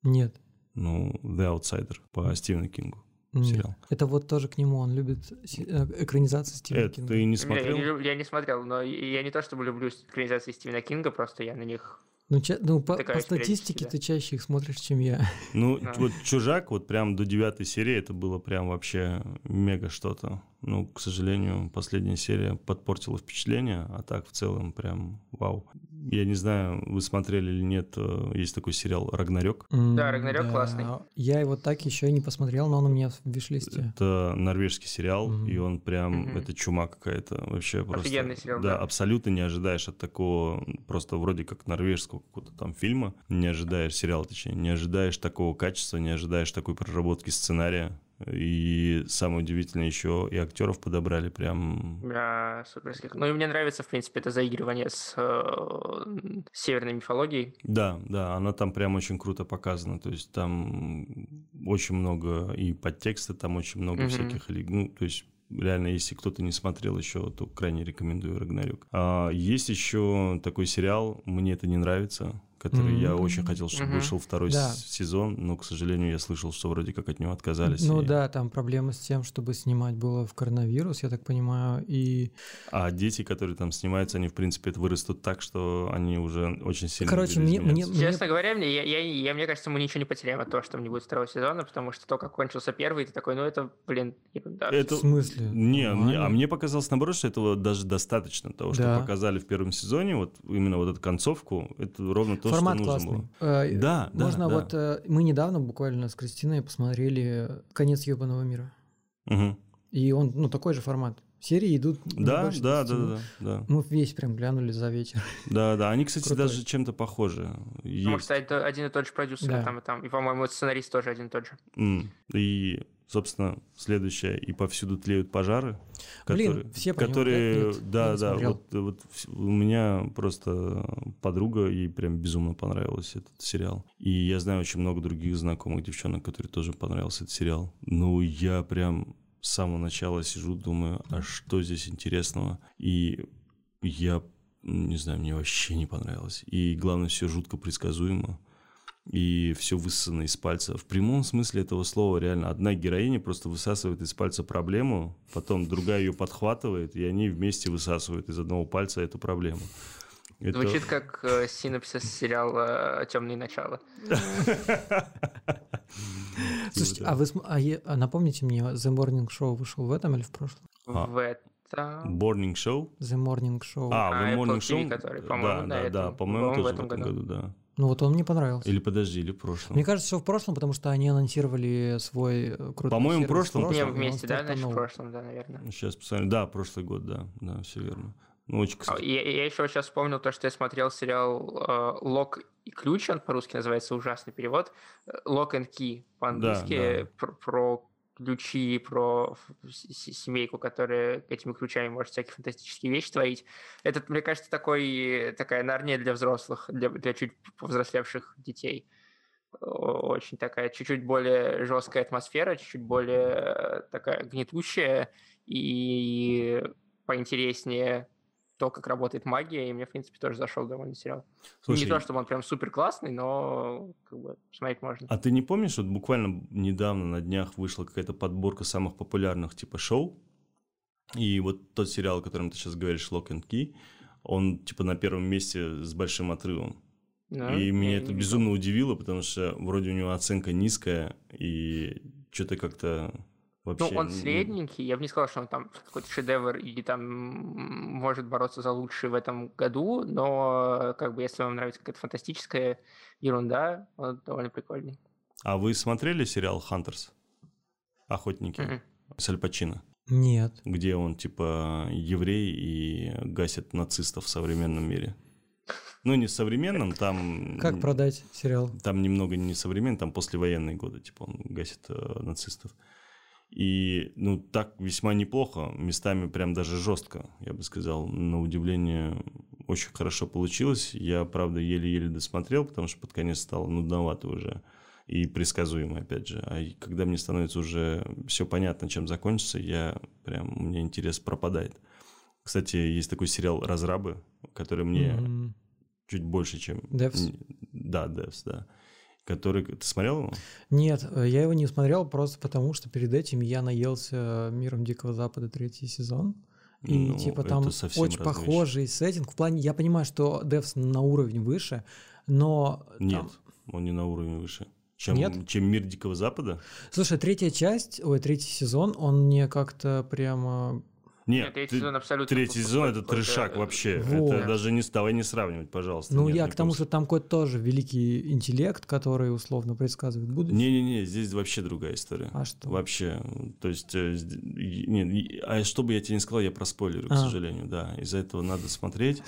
Нет. Ну, The Outsider по Стивену Кингу нет. сериал. Это вот тоже к нему. Он любит э, экранизации Стивена Это Кинга. ты не Я, смотрел? не, люб- я не смотрел, но я не то чтобы люблю экранизации Стивена Кинга, просто я на них... Ну, ча- ну, по, по статистике да. ты чаще их смотришь, чем я. Ну, Да. вот «Чужак», вот прям до девятой серии это было прям вообще мега что-то. Ну, к сожалению, последняя серия подпортила впечатление, а так в целом прям вау. Я не знаю, вы смотрели или нет, э, есть такой сериал «Рагнарёк». Да, «Рагнарёк» классный. Я его так еще и не посмотрел, но он у меня в виш-листе. Это норвежский сериал, Мгм. и он прям, Мгм. это чума какая-то вообще просто. Офигенный сериал, Да, да. абсолютно не ожидаешь от такого, просто вроде как норвежского какого-то там фильма, не ожидаешь, сериала точнее, не ожидаешь такого качества, не ожидаешь такой проработки сценария. И самое удивительное еще и актеров подобрали прям... Да, суперских. Ну и мне нравится, в принципе, это заигрывание с э, северной мифологией. Да, да, она там прям очень круто показана. То есть там очень много и подтекста, там очень много Мгм. всяких... Ну, то есть реально, если кто-то не смотрел еще, то крайне рекомендую Рагнарёк. А, есть еще такой сериал «Мне это не нравится», который я М. очень хотел, чтобы Мгм. вышел второй Да. сезон, но, к сожалению, я слышал, что вроде как от него отказались. Ну и- да, там проблема с тем, чтобы снимать было в коронавирус, я так понимаю, и... А дети, которые там снимаются, они, в принципе, вырастут так, что они уже очень сильно Короче, мне- мне-. Честно говоря, мне, я, я, я- мне кажется, мы ничего не потеряем от того, что не будет второго сезона, потому что то, как кончился первый, ты такой, ну это, блин, ерунда. Это- В смысле? Не, мне- а мне показалось наоборот, что этого даже достаточно того, что Да. показали в первом сезоне, вот именно вот эту концовку, это ровно то, Формат что нужно классный. было. Э, Да, да, Можно да. вот... э, Мы недавно буквально с Кристиной посмотрели «Конец ебаного мира». Мгм. И он, ну, такой же формат. Серии идут... Да, больше да, 10 да, да, да, Мы весь прям глянули за вечер. да, да. Они, кстати, Крутой. даже чем-то похожи. Есть. что это один и тот же продюсер Да. и там, и там. И, по-моему, сценарист тоже один и тот же. М. И, собственно, следующее и повсюду тлеют пожары, Блин, которые, все которые. Нет, да, да, вот, вот у меня просто подруга ей прям безумно понравился этот сериал, и я знаю очень много других знакомых девчонок, которые тоже понравился этот сериал. Ну, я прям с самого начала сижу, думаю, а что здесь интересного? И я, не знаю, мне вообще не понравилось. И главное, все жутко предсказуемо и все высосано из пальца. В прямом смысле этого слова реально одна героиня просто высасывает из пальца проблему, потом другая ее подхватывает, и они вместе высасывают из одного пальца эту проблему. Это- Звучит как э, синопсис сериала «Темные начала». Слушайте, а вы а а напомните мне, The Morning Show вышел в этом или в прошлом? А. В этом Это... Morning Show? The Morning Show. А, The Morning Show? да, да, да, по-моему, тоже в этом году, да. Ну вот он мне понравился. Или подожди, или в прошлом. Мне кажется, все в прошлом, потому что они анонсировали свой э, крутой По-моему, прошлом. в Не, прошлом, он вместе, да, значит, в прошлом, да, наверное. Сейчас посмотрим. Да, прошлый год, да, да, все верно. Ну, очень, А, кстати. Я, я еще сейчас вспомнил то, что я смотрел сериал э, «Лок и ключ», он по-русски называется, ужасный перевод. «Lock and Key» по-английски, да. Про, про ключи, про семейку, которая этими ключами может всякие фантастические вещи творить. Это, мне кажется, такой, такая нарния для взрослых, для, для чуть повзрослевших детей. Очень такая, чуть-чуть более жесткая атмосфера, чуть-чуть более э, такая гнетущая и поинтереснее то, как работает магия, и мне, в принципе, тоже зашел довольно сериал. Слушай, Не то, чтобы он прям супер классный, но как бы смотреть можно. а ты не помнишь, вот буквально недавно на днях вышла какая-то подборка самых популярных типа шоу, и вот тот сериал, о котором ты сейчас говоришь, Lock and Key, он типа на первом месте с большим отрывом. Да, и меня это безумно удивило, потому что вроде у него оценка низкая, и что-то как-то Ну, вообще... он не- средненький. Я бы не сказал, что он там какой-то шедевр или там может бороться за лучший в этом году, но как бы если вам нравится какая-то фантастическая ерунда, он довольно прикольный. А вы смотрели сериал «Хантерс»? «Охотники» Мгм. с Аль Пачино? Нет. где он типа еврей и гасит нацистов в современном мире. Ну, не в современном, там... Как продать сериал? Там немного не современный, там послевоенные годы, типа он гасит э, нацистов. И, ну, так весьма неплохо, местами прям даже жестко, я бы сказал, на удивление очень хорошо получилось. Я, правда, еле-еле досмотрел, потому что под конец стало нудновато уже и предсказуемо, опять же. А когда мне становится уже все понятно, чем закончится, я прям, у меня интерес пропадает. Кстати, есть такой сериал «Разрабы», который мне М, чуть больше, чем... Devs? Да, Devs, да. Который... Ты смотрел его? Нет, э, я его не смотрел просто потому, что перед этим я наелся «Миром Дикого Запада» третий сезон. И Ну, типа там очень разные похожий сеттинг. В плане, я понимаю, что Devs на уровень выше, но... там- Нет, он не на уровне выше. Чем, Нет? чем «Мир Дикого Запада»? Слушай, третья часть, ой, третий сезон, он мне как-то прямо... Нет, третий ты- сезон абсолютно... третий сезон это трешак вообще. Вот. Это даже не давай не сравнивать, пожалуйста. Ну, Нет, я к тому, коем что там какой-то тоже великий интеллект, который условно предсказывает будущее. Не-не-не, здесь вообще другая история. А что? Вообще, то есть, э, нет, и- а что бы я тебе не сказал, я проспойлерю, к А. сожалению, да. Из-за этого надо смотреть.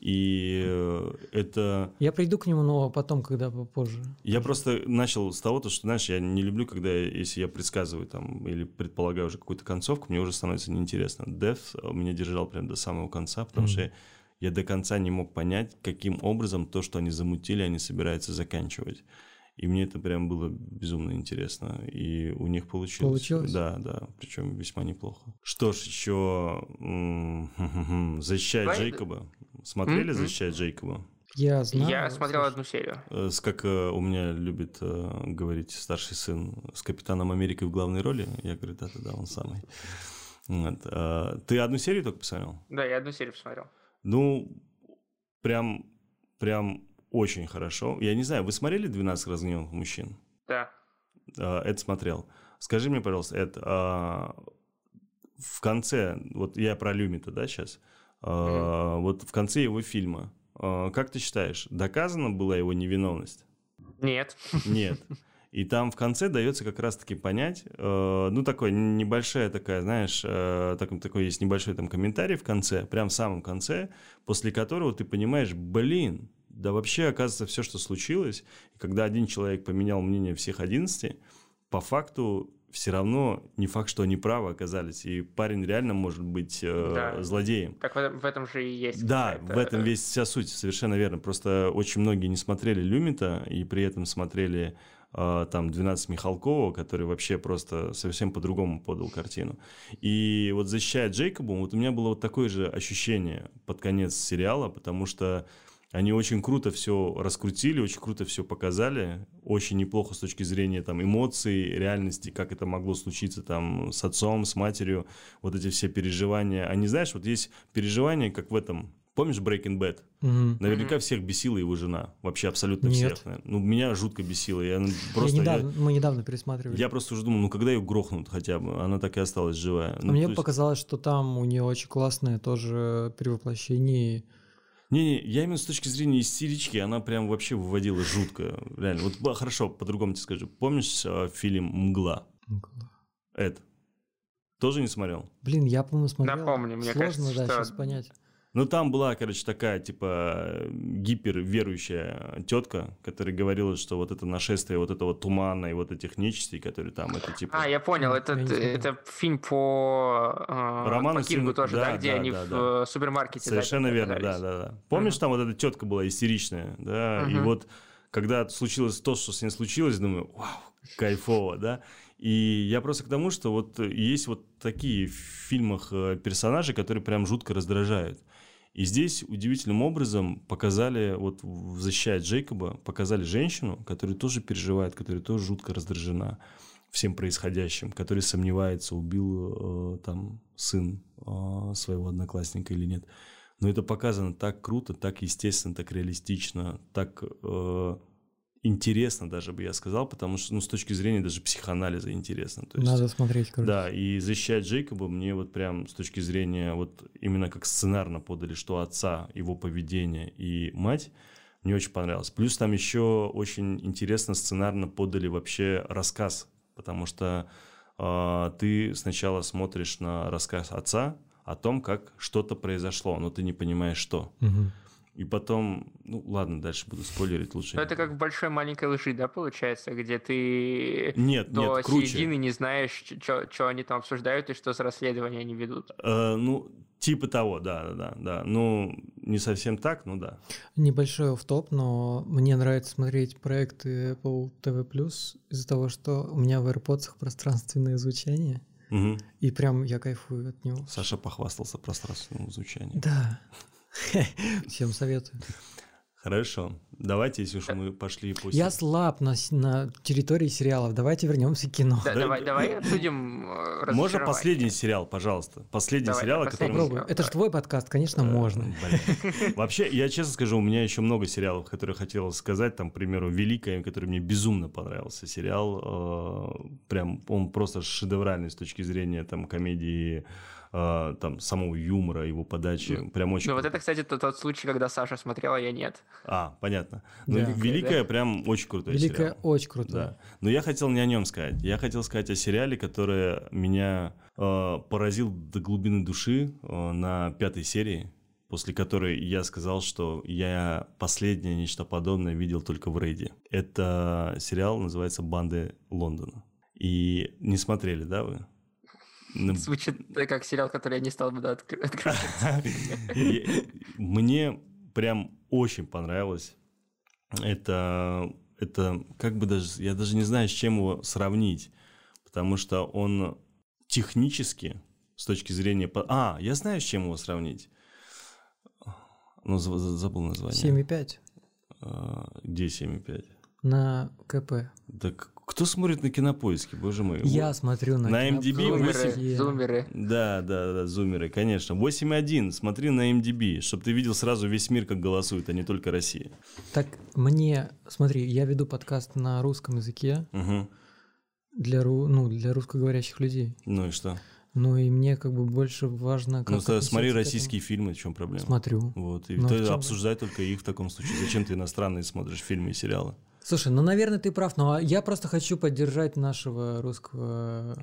И э, это... Я приду к нему, но потом, когда попозже. Я просто начал с того, то, что, знаешь, я не люблю, когда, если я предсказываю там или предполагаю уже какую-то концовку, мне уже становится неинтересно. Death меня держал прям до самого конца, потому Мгм. что я, я до конца не мог понять, каким образом то, что они замутили, они собираются заканчивать. И мне это прям было безумно интересно. И у них получилось. Получилось? Да, да. Причем весьма неплохо. Что ж, еще защищает Давай- Джейкоба. Смотрели М-м. защищает Джейкоба? Я знаю. Я смотрел слушай. одну серию. Э, С, как э, у меня любит э, говорить старший сын с Капитаном Америкой в главной роли. Я говорю, да-да-да, он самый. Вот. э, Ты одну серию только посмотрел? Да, я одну серию посмотрел. Ну, прям, прям очень хорошо. Я не знаю, вы смотрели «12 разгневанных мужчин»? Да. Эд смотрел. Скажи мне, пожалуйста, Эд, а, в конце, вот я про Люмита, да, сейчас, вот в конце его фильма, а, как ты считаешь, доказана была его невиновность? Нет. Нет. И там в конце дается как раз-таки понять, э, ну, такой небольшая такая, знаешь, э, так- такой есть небольшой там комментарий в конце, прям в самом конце, после которого ты понимаешь, блин, да вообще, оказывается, все, что случилось, и когда один человек поменял мнение всех 11, по факту все равно не факт, что они правы оказались, и парень реально может быть э, Да. злодеем. Так в этом, в этом же и есть. Да, в этом весь вся суть, совершенно верно. Просто очень многие не смотрели Люмита и при этом смотрели э, там 12 Михалкова, который вообще просто совсем по-другому подал картину. И вот защищая Джейкоба, вот у меня было вот такое же ощущение под конец сериала, потому что они очень круто все раскрутили, очень круто все показали, очень неплохо с точки зрения там эмоций, реальности, как это могло случиться там с отцом, с матерью, вот эти все переживания. Они, знаешь, вот есть переживания, как в этом Помнишь Breaking Bad? Мгм. Наверняка всех бесила его жена. Вообще абсолютно Нет. всех. наверное. Ну, меня жутко бесило. Я ну, Я просто... я- недавно, мы недавно пересматривали. Я просто уже думал, ну когда ее грохнут хотя бы, она так и осталась живая. А Ну, мне есть- показалось, что там у нее очень классное тоже перевоплощение. Не-не, я именно с точки зрения истерички, она прям вообще выводила жутко. Реально. Вот хорошо, по-другому тебе скажу. Помнишь э, фильм «Мгла»? Эд? Тоже не смотрел? Блин, я, по-моему, смотрел. Напомню, мне Сложно, кажется, да, что- сейчас понять. Ну, там была, короче, такая, типа, гиперверующая тетка, которая говорила, что вот это нашествие вот этого тумана и вот этих нечистей, которые там, это типа... А, я понял, это, это фильм по, э, роману по Кингу Стивена- тоже, да, да, где да, они да, в да. супермаркете. да, Совершенно верно, да, да, да. Помнишь, там вот эта тетка была истеричная, да, и Мгм. вот когда случилось то, что с ней случилось, думаю, вау, кайфово, да. И я просто к тому, что вот есть вот такие в фильмах э, персонажи, которые прям жутко раздражают. И здесь удивительным образом показали, вот «Защищая Джейкоба», показали женщину, которая тоже переживает, которая тоже жутко раздражена всем происходящим, который сомневается, убил э, там сын э, своего одноклассника или нет. Но это показано так круто, так естественно, так реалистично, так э, интересно даже бы я сказал, потому что ну, с точки зрения даже психоанализа интересно. То есть, Надо смотреть, короче. да, и защищать Джейкоба мне вот прям с точки зрения вот именно как сценарно подали, что отца, его поведение и мать, мне очень понравилось. Плюс там еще очень интересно сценарно подали вообще рассказ, потому что а, ты сначала смотришь на рассказ отца о том, как что-то произошло, но ты не понимаешь, что. Мгм. И потом, ну ладно, дальше буду спойлерить лучше. Ну, это как в большой маленькой лжи, да, получается, где ты Нет, до нет, круче. середины не знаешь, что они там обсуждают и что за расследование они ведут. Э, ну, типа того, да, да, да, да. Ну, не совсем так, ну да. Небольшой офф-топ, но мне нравится смотреть проекты Apple TV+, из-за того, что у меня в AirPods пространственное звучание, Мгм. и прям я кайфую от него. Саша похвастался пространственным звучанием. Да. Всем советую. Хорошо. Давайте, если уж мы пошли по Я слаб на, на территории сериалов. Давайте вернемся к кино. Да, Да, давай, да. давай обсудим э, Можно последний сериал, пожалуйста? Последний Давай, сериал, о последний. котором... Попробуй. Давай. Это же твой подкаст, конечно, можно. Э, блин. Вообще, я честно скажу, у меня еще много сериалов, которые хотел сказать. Там, к примеру, «Великая», который мне безумно понравился сериал. э, Прям он просто шедевральный с точки зрения там комедии, э, там самого юмора, его подачи. Прям очень Ну, вот это, кстати, тот, тот случай, когда Саша смотрела, а я нет. А, понятно. Ну, Да. «Великая» прям очень крутой Великая сериал. очень круто. Да. Но я хотел не о нем сказать. Я хотел сказать о сериале, который меня э, поразил до глубины души э, на пятой серии, после которой я сказал, что я последнее нечто подобное видел только в рейде. Это сериал называется «Банды Лондона». И не смотрели, да, вы? Звучит как сериал, который я не стал бы да, открывать. Мне прям очень понравилось. Это, это как бы даже, я даже не знаю, с чем его сравнить, потому что он технически, с точки зрения... А, я знаю, с чем его сравнить. Ну, за- за- забыл название. 7,5 А, Где 7,5? на КП. Да к- кто смотрит на кинопоиске, боже мой? Я Вот. смотрю на На MDB Зумеры, Зумеры. зумеры. Да, да, да, зумеры, конечно. 8.1, смотри на MDB, чтобы ты видел сразу весь мир, как голосует, а не только Россия. Так мне, смотри, я веду подкаст на русском языке Мгм. для, ру, ну, для русскоговорящих людей. Ну и что? Ну и мне как бы больше важно, как ну, отнесется смотри российские фильмы, в чем проблема? Смотрю. Вот, и Ну, ты в чём- обсуждай только их в таком случае. Зачем ты иностранные смотришь фильмы и сериалы? Слушай, ну, наверное, ты прав, но я просто хочу поддержать нашего русского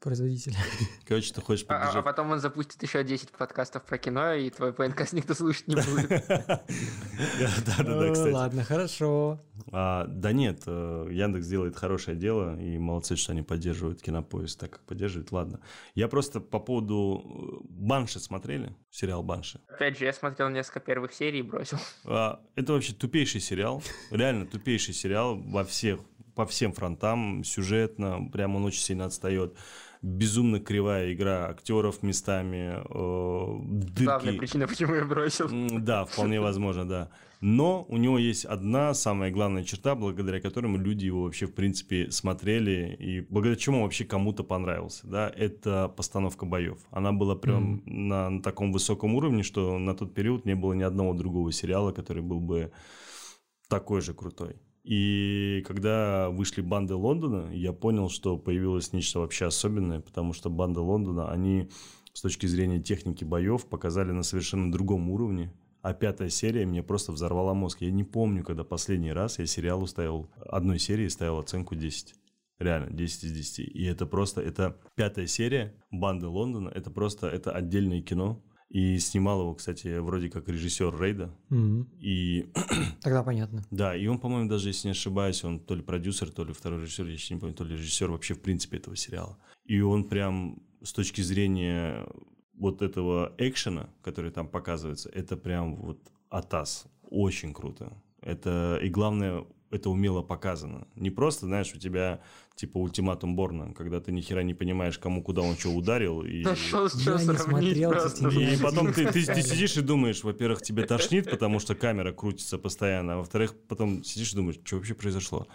производителя. Короче, ты хочешь А, а поддержать... потом он запустит еще 10 подкастов про кино, и твой подкаст никто слушать не будет. Да-да-да, Э, кстати. Ладно, хорошо. А, Да нет, э, Яндекс делает хорошее дело, и молодцы, что они поддерживают Кинопоиск так, как поддерживают. Ладно. Я просто по поводу... э, Банши смотрели? Сериал Банши. Опять же, я смотрел несколько первых серий и бросил. А, Это вообще тупейший сериал, реально тупейший сериал во всех, по всем фронтам, сюжетно, прям он очень сильно отстает. Безумно кривая игра актеров местами, э, дырки. Главная причина, почему я бросил. Да, вполне возможно, да. Но у него есть одна самая главная черта, благодаря которому люди его вообще, в принципе, смотрели, и благодаря чему он вообще кому-то понравился, да, это постановка боев. Она была прям mm-hmm. на, на таком высоком уровне, что на тот период не было ни одного другого сериала, который был бы такой же крутой. И когда вышли банды Лондона, я понял, что появилось нечто вообще особенное, потому что банды Лондона, они с точки зрения техники боев показали на совершенно другом уровне. А пятая серия мне просто взорвала мозг. Я не помню, когда последний раз я сериалу ставил, одной серии ставил оценку 10. Реально, 10 из 10. И это просто, это пятая серия «Банды Лондона», это просто, это отдельное кино. И снимал его, кстати, вроде как режиссер Рейда. Mm-hmm. И... Тогда понятно. Да, и он, по-моему, даже, если не ошибаюсь, он то ли продюсер, то ли второй режиссер, я еще не помню, то ли режиссер вообще в принципе этого сериала. И он прям с точки зрения вот этого экшена, который там показывается, это прям вот атас. Очень круто. Это, и главное, это умело показано. Не просто, знаешь, у тебя типа ультиматум Борна, когда ты ни хера не понимаешь, кому куда он что ударил. И, Я не смотрел, и потом ты, ты, ты сидишь и думаешь, во-первых, тебе тошнит, потому что камера крутится постоянно, а во-вторых, потом сидишь и думаешь, что вообще произошло.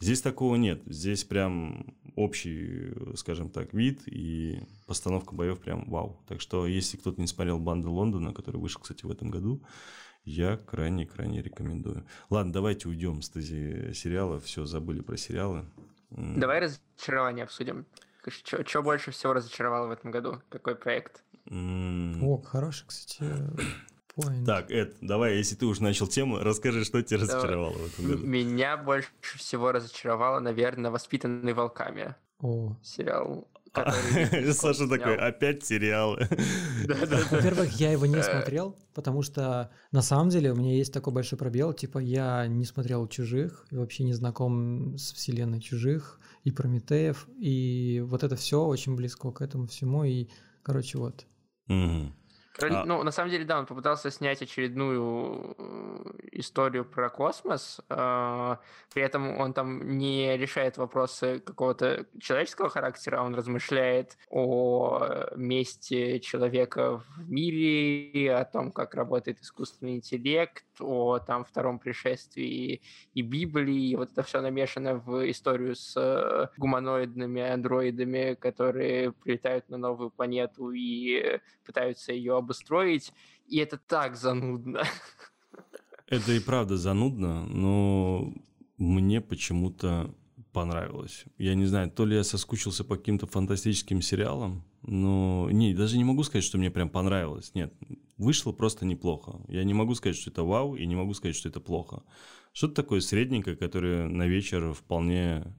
Здесь такого нет. Здесь прям общий, скажем так, вид и постановка боев прям вау. Так что, если кто-то не смотрел «Банды Лондона», который вышел, кстати, в этом году, я крайне-крайне рекомендую. Ладно, давайте уйдем с тези сериала. Все, забыли про сериалы. Давай разочарование обсудим. Что больше всего разочаровало в этом году? Какой проект? О, хороший, кстати, point. Так, Эд, давай, если ты уже начал тему, расскажи, что тебя разочаровало в этом году. Меня больше всего разочаровало, наверное, «Воспитанный волками». О. Сериал Саша такой, опять сериалы. Во-первых, я его не смотрел, потому что на самом деле у меня есть такой большой пробел, типа я не смотрел «Чужих», вообще не знаком с вселенной «Чужих» и «Прометеев», и вот это все очень близко к этому всему, и, короче, вот. А... Ну, на самом деле, да, он попытался снять очередную э, историю про космос, э, при этом он там не решает вопросы какого-то человеческого характера, он размышляет о месте человека в мире, о том, как работает искусственный интеллект, о там втором пришествии и Библии, и вот это все намешано в историю с гуманоидными андроидами, которые прилетают на новую планету и пытаются ее обустроить, и это так занудно. Это и правда занудно, но мне почему-то понравилось. Я не знаю, то ли я соскучился по каким-то фантастическим сериалам, но не, даже не могу сказать, что мне прям понравилось. Нет, вышло просто неплохо. Я не могу сказать, что это вау, и не могу сказать, что это плохо. Что-то такое средненькое, которое на вечер вполне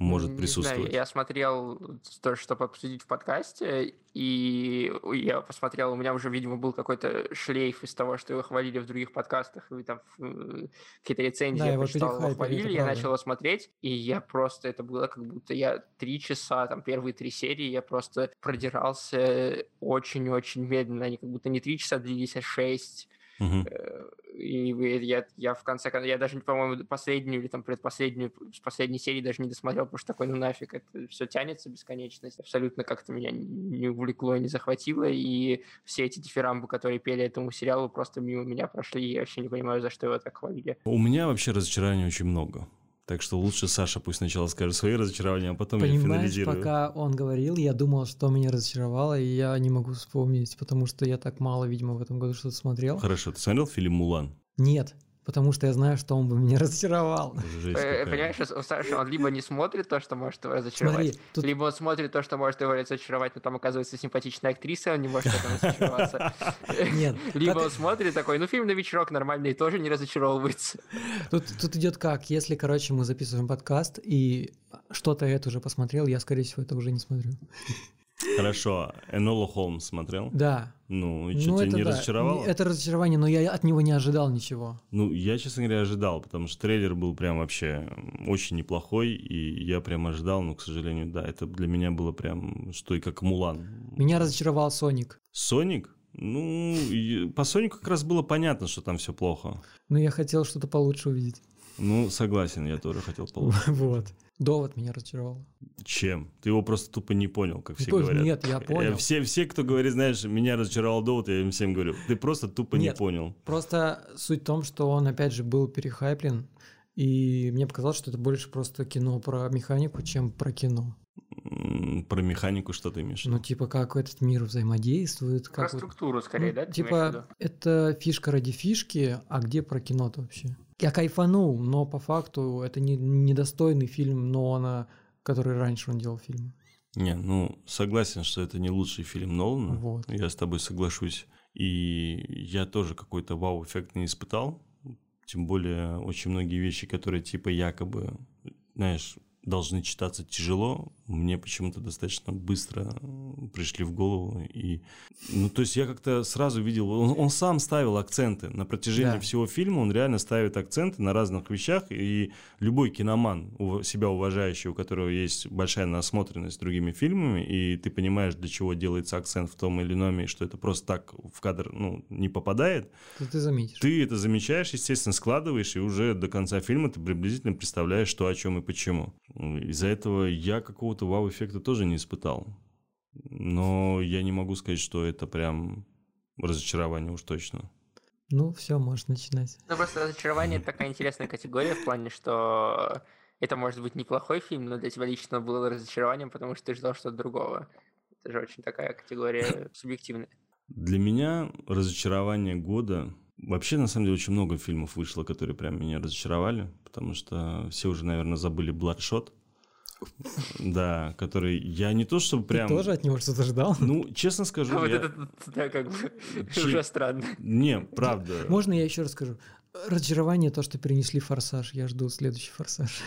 может присутствовать. Знаю, я смотрел то, чтобы обсудить в подкасте, и я посмотрел, у меня уже, видимо, был какой-то шлейф из того, что его хвалили в других подкастах, и там э, какие-то рецензии да, я почитал, его хвалили, я начал его смотреть, и я просто, это было как будто я три часа, там, первые три серии, я просто продирался очень-очень медленно, они как будто не три часа длились, а шесть. Угу. И я, я в конце концов, я даже, по-моему, последнюю или там предпоследнюю, последней серии даже не досмотрел, потому что такой, ну нафиг, это все тянется бесконечность. Абсолютно как-то меня не увлекло, не захватило, и все эти дифирамбы, которые пели этому сериалу, просто мимо меня прошли, и я вообще не понимаю, за что его так хвалили. У меня вообще разочарований очень много. Так что лучше Саша пусть сначала скажет свои разочарования, а потом Понимаешь, я финализирую. пока он говорил, я думал, что меня разочаровало, и я не могу вспомнить, потому что я так мало, видимо, в этом году что-то смотрел. Хорошо, ты смотрел фильм «Мулан»? Нет потому что я знаю, что он бы меня разочаровал. Э, понимаешь, Саша, он либо не смотрит то, что может его разочаровать, Смотри, тут... либо он смотрит то, что может его разочаровать, но там оказывается симпатичная актриса, он не может в этом разочароваться. Нет. Либо он смотрит такой, ну фильм на вечерок нормальный, тоже не разочаровывается. Тут, тут идет как, если, короче, мы записываем подкаст, и что-то это уже посмотрел, я, скорее всего, это уже не смотрю. Хорошо. Энола Холмс смотрел? Да. Ну, и что, ну, тебя не да. разочаровало? Это разочарование, но я от него не ожидал ничего. Ну, я, честно говоря, ожидал, потому что трейлер был прям вообще очень неплохой, и я прям ожидал, но, к сожалению, да, это для меня было прям что и как Мулан. Меня разочаровал Соник. Соник? Ну, по Сонику как раз было понятно, что там все плохо. Но я хотел что-то получше увидеть. Ну, согласен, я тоже хотел получше. Вот. Довод меня разочаровал. Чем? Ты его просто тупо не понял, как все Ой, говорят. Нет, я Э, понял. Все, все, кто говорит, знаешь, меня разочаровал довод, я им всем говорю, ты просто тупо не Нет. понял. Просто суть в том, что он, опять же, был перехайплен, и мне показалось, что это больше просто кино про механику, чем про кино. Про механику что ты имеешь? Ну, типа, как этот мир взаимодействует. Про Как вот- структуру скорее, Ну, да? Типа, это фишка ради фишки, а где про кино-то вообще? Я кайфанул, но по факту это не, недостойный фильм Нолана, который раньше он делал фильмы. Не, ну, согласен, что это не лучший фильм Нолана. Вот. Я с тобой соглашусь. И я тоже какой-то вау-эффект не испытал. Тем более, очень многие вещи, которые типа якобы, знаешь, должны читаться тяжело, мне почему-то достаточно быстро пришли в голову. И, ну, то есть я как-то сразу видел, он, он сам ставил акценты на протяжении Да. всего фильма, он реально ставит акценты на разных вещах, и любой киноман, ув- себя уважающий, у которого есть большая насмотренность другими фильмами, и ты понимаешь, для чего делается акцент в том или ином, и что это просто так в кадр ну, не попадает, Ты, ты заметишь. ты это замечаешь, естественно, складываешь, и уже до конца фильма ты приблизительно представляешь, что о чем и почему. Из-за этого я какого-то вау-эффекта тоже не испытал. Но я не могу сказать, что это прям разочарование уж точно. Ну, все, можешь начинать. Ну, просто разочарование это такая интересная категория в плане, что это может быть неплохой фильм, но для тебя лично было разочарованием, потому что ты ждал что-то другого. Это же очень такая категория субъективная. Для меня разочарование года... Вообще, на самом деле, очень много фильмов вышло, которые прям меня разочаровали, потому что все уже, наверное, забыли «Бладшот». Да, который я не то чтобы прям... Ты тоже от него что-то ждал? Ну, честно скажу, А вот я- это, да, как бы Чи- уже странно. Не, правда. Можно я еще раз скажу? Разочарование то, что перенесли форсаж. Я жду следующий форсаж.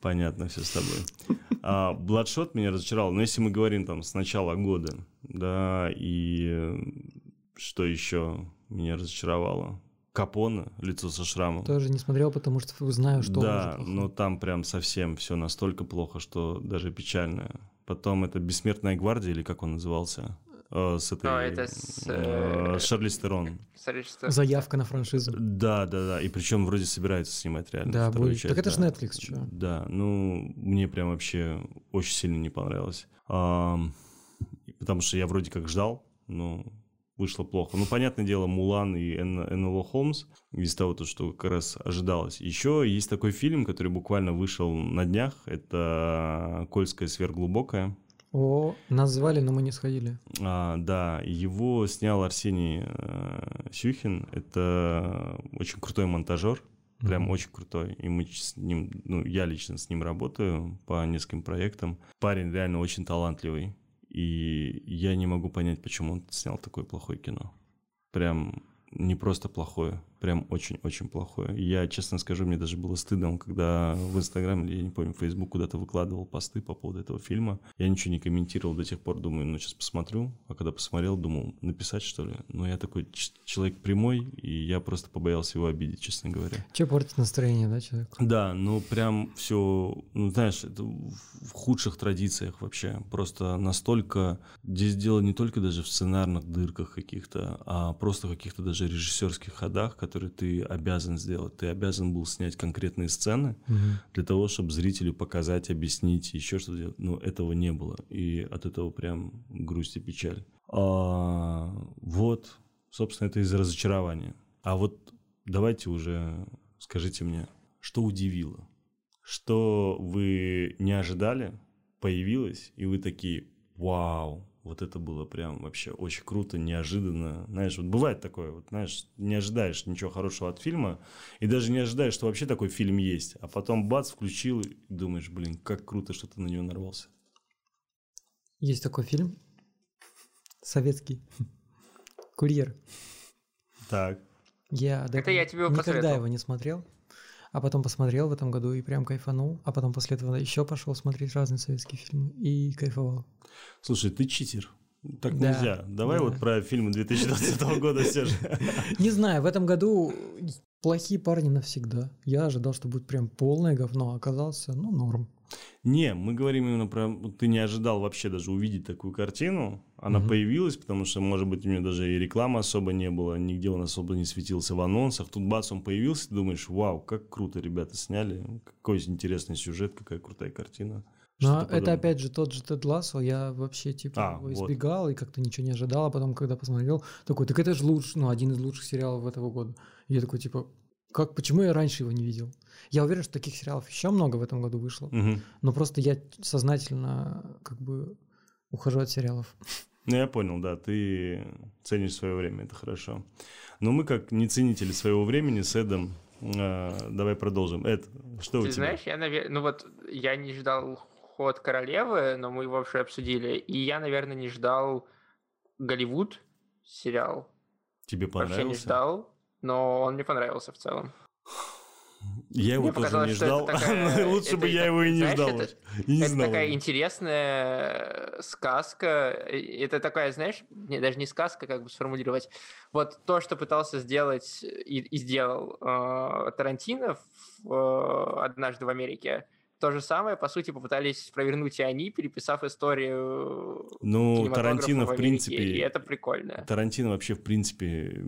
Понятно все с тобой. А, Бладшот меня разочаровал. Но если мы говорим там с начала года, да, и что еще меня разочаровало? Капона, лицо со шрамом. Тоже не смотрел, потому что знаю, что он да, но там прям совсем все настолько плохо, что даже печально. Потом это «Бессмертная гвардия», или как он назывался? Э, С этой... А, это с, э, э, с Шарлиз Терон. Смотри, что- Заявка на франшизу. Да, да, да. И причем вроде собирается снимать реально. Да, вторую будет. часть, Так это да. Netflix, чё? Да, ну, мне прям вообще очень сильно не понравилось. И потому что я вроде как ждал, но вышло плохо. Ну, понятное дело, Мулан и НЛО Холмс из того, то, что как раз ожидалось. Еще есть такой фильм, который буквально вышел на днях. Это «Кольская сверхглубокая». О, нас звали, но мы не сходили. А, да, его снял Арсений э, Сюхин. Это очень крутой монтажер, прям Мгм. очень крутой. И мы с ним, ну, я лично с ним работаю по нескольким проектам. Парень реально очень талантливый. И я не могу понять, почему он снял такое плохое кино. Прям не просто плохое, прям очень-очень плохое. Я, честно скажу, мне даже было стыдно, когда в Инстаграм или, я не помню, в Фейсбук куда-то выкладывал посты по поводу этого фильма. Я ничего не комментировал до тех пор, думаю, ну, сейчас посмотрю. А когда посмотрел, думал, написать, что ли? Но я такой человек прямой, и я просто побоялся его обидеть, честно говоря. Че портить настроение, да, человеку? Да, ну прям все, ну знаешь, это в в худших традициях вообще. Просто настолько здесь дело не только даже в сценарных дырках каких-то, а просто каких-то даже режиссерских ходах, которые ты обязан сделать. Ты обязан был снять конкретные сцены для того, чтобы зрителю показать, объяснить, еще что-то делать. Но этого не было. И от этого прям грусть и печаль. А, вот, собственно, это из-за разочарования. А вот давайте уже скажите мне, что удивило? Что вы не ожидали, появилось, и вы такие, вау, вот это было прям вообще очень круто, неожиданно. Знаешь, вот бывает такое, вот, знаешь, не ожидаешь ничего хорошего от фильма, и даже не ожидаешь, что вообще такой фильм есть, а потом бац, включил, и думаешь, блин, как круто, что ты на него нарвался. Есть такой фильм. Советский. Курьер. Так. Я Это я тебе его никогда посоветовал. его не смотрел. А потом посмотрел в этом году и прям кайфанул. А потом после этого еще пошел смотреть разные советские фильмы и кайфовал. Слушай, ты читер. Так Да, нельзя. Давай да. вот про фильмы 2020 года все же. Не знаю, в этом году плохие парни навсегда. Я ожидал, что будет прям полное говно, а оказался, ну, норм. Не, мы говорим именно про... Ты не ожидал вообще даже увидеть такую картину. Она угу. появилась, потому что, может быть, у нее даже и рекламы особо не было, нигде он особо не светился в анонсах. Тут бац, он появился, ты думаешь, вау, как круто ребята сняли, какой интересный сюжет, какая крутая картина. Но это подобное. опять же тот же Тед Лассо, я вообще типа а, его избегал вот. и как-то ничего не ожидал, а потом, когда посмотрел, такой, так это же лучше, ну, один из лучших сериалов этого года. И я такой, типа, как, почему я раньше его не видел? Я уверен, что таких сериалов еще много в этом году вышло, угу. но просто я сознательно как бы ухожу от сериалов. Ну, я понял, да, ты ценишь свое время, это хорошо. Но мы, как не ценители своего времени с Эдом, э, давай продолжим. Эд, что ты у тебя? знаешь, я, наверное, ну вот, я не ждал ход королевы, но мы его вообще обсудили, и я, наверное, не ждал Голливуд сериал. Тебе понравился? Вообще не ждал но он мне понравился в целом. Я его мне тоже не ждал. Такая, Лучше бы я его и не знаешь, ждал. Это, не это знал. такая интересная сказка. Это такая, знаешь, не, даже не сказка, как бы сформулировать. Вот то, что пытался сделать и, и сделал э, Тарантино в, э, однажды в Америке, то же самое, по сути, попытались провернуть и они, переписав историю Ну, Тарантино, в, в принципе... И это прикольно. Тарантино вообще, в принципе,